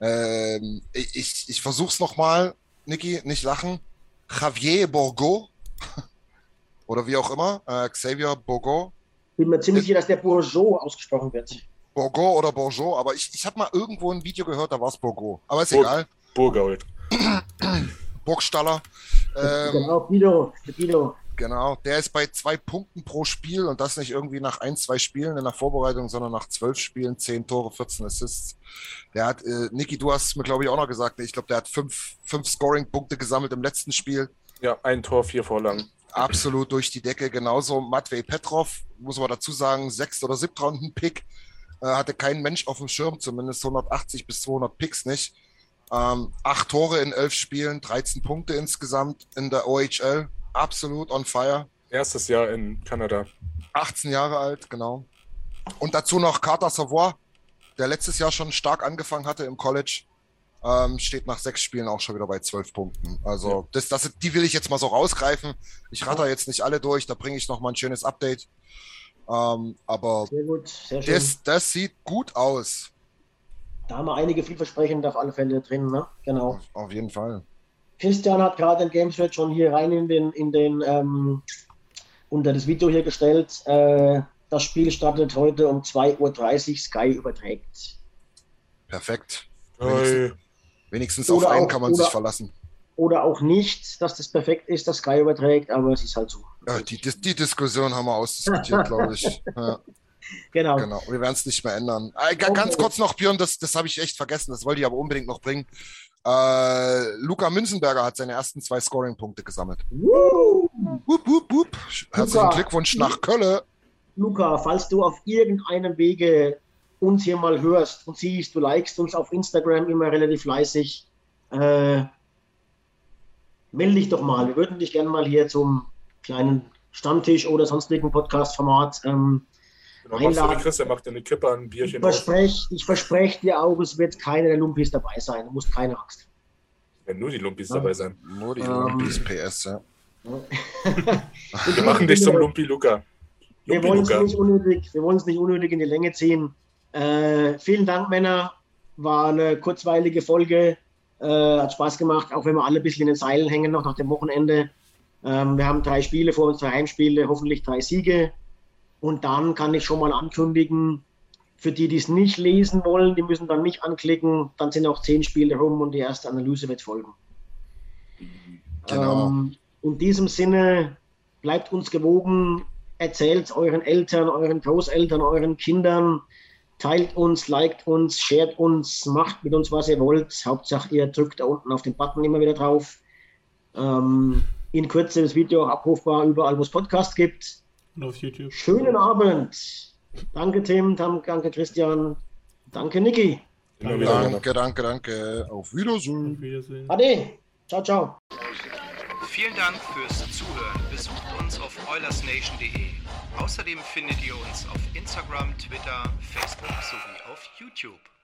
Ähm, ich ich, versuch's nochmal, Niki, nicht lachen. Javier Borgo, [laughs] oder wie auch immer, äh, Xavier Borgo, Bin mir ziemlich sicher, dass der Bourgeot ausgesprochen wird. Borgo oder Bourgeot, aber ich, ich habe mal irgendwo ein Video gehört, da war es Borgo. Aber ist Bur- egal. Burgold. [clears throat] Burgstaller. Ähm, genau, Guido, Guido. Genau, der ist bei zwei Punkten pro Spiel und das nicht irgendwie nach ein, zwei Spielen in der Vorbereitung, sondern nach zwölf Spielen, zehn Tore, 14 Assists. Der hat, äh, Niki, du hast es mir, glaube ich, auch noch gesagt, ich glaube, der hat fünf, fünf Scoring-Punkte gesammelt im letzten Spiel. Ja, ein Tor, vier Vorlagen. Absolut durch die Decke. Genauso Matvey Petrov, muss man dazu sagen, sechst- oder siebtrunden-Pick. Äh, hatte kein Mensch auf dem Schirm, zumindest 180 bis 200 Picks nicht. Ähm, acht Tore in elf Spielen, 13 Punkte insgesamt in der OHL. Absolut on fire. Erstes Jahr in Kanada. 18 Jahre alt, genau. Und dazu noch Carter Savoy, der letztes Jahr schon stark angefangen hatte im College. Ähm, steht nach sechs Spielen auch schon wieder bei zwölf Punkten. Also das, das, die will ich jetzt mal so rausgreifen. Ich ratter jetzt nicht alle durch, da bringe ich noch mal ein schönes Update. Ähm, aber Sehr gut, sehr schön. das, das sieht gut aus. Da haben wir einige vielversprechende auf alle Fälle drin, ne? Genau. Auf jeden Fall. Christian hat gerade den Game Thread schon hier rein in den, in den ähm, unter das Video hier gestellt. Äh, das Spiel startet heute um 2.30 Uhr. Sky überträgt. Perfekt. Wenigstens Oder auf einen auch- kann man sich oder- verlassen. Oder auch nicht, dass das perfekt ist, dass Sky überträgt, aber es ist halt so. Ja, die, die, die Diskussion haben wir ausdiskutiert, [laughs] glaube ich. Ja. Genau. Genau, wir werden es nicht mehr ändern. Äh, ga- ganz Okay. kurz noch, Björn, das, das habe ich echt vergessen, das wollte ich aber unbedingt noch bringen. Äh, Luca Münzenberger hat seine ersten zwei Scoring-Punkte gesammelt. Wup, wup, wup. Herzlichen. Glückwunsch nach Köln. Luca, falls du auf irgendeinem Wege uns hier mal hörst und siehst, du likest uns auf Instagram immer relativ fleißig, äh, melde dich doch mal. Wir würden dich gerne mal hier zum kleinen Stammtisch oder sonstigen Podcast-Format. Ähm, Genau, machst du Einladen. Christian macht dir eine Kippe an, ein ich Bierchen auf. verspreche ich versprech dir auch, es wird keiner der Lumpis dabei sein. Du musst keine Angst. Wenn nur die Lumpis dabei sein. Nur die Ähm. Lumpis PS, ja. Wir machen dich zum Lumpi Luca. Wir Lumpi wollen es nicht unnötig, wir wollen es nicht unnötig in die Länge ziehen. Äh, vielen Dank, Männer. War eine kurzweilige Folge. Äh, hat Spaß gemacht, auch wenn wir alle ein bisschen in den Seilen hängen noch nach dem Wochenende. Ähm, wir haben drei Spiele vor uns, drei Heimspiele, hoffentlich drei Siege. Und dann kann ich schon mal ankündigen, für die, die es nicht lesen wollen, die müssen dann mich anklicken. Dann sind auch zehn Spiele rum und die erste Analyse wird folgen. Genau. Ähm, in diesem Sinne, bleibt uns gewogen, erzählt euren Eltern, euren Großeltern, euren Kindern, teilt uns, liked uns, shared uns, macht mit uns, was ihr wollt. Hauptsache, ihr drückt da unten auf den Button immer wieder drauf. Ähm, in Kürze das Video auch abrufbar überall, wo es Podcasts gibt. Und auf YouTube. Schönen Abend. Danke, Tim. Danke, Christian. Danke, Niki. Danke, danke, danke. Auf Wiedersehen. Auf Wiedersehen. Ade. Ciao, ciao. Vielen Dank fürs Zuhören. Besucht uns auf oilersnation.de. Außerdem findet ihr uns auf Instagram, Twitter, Facebook sowie auf YouTube.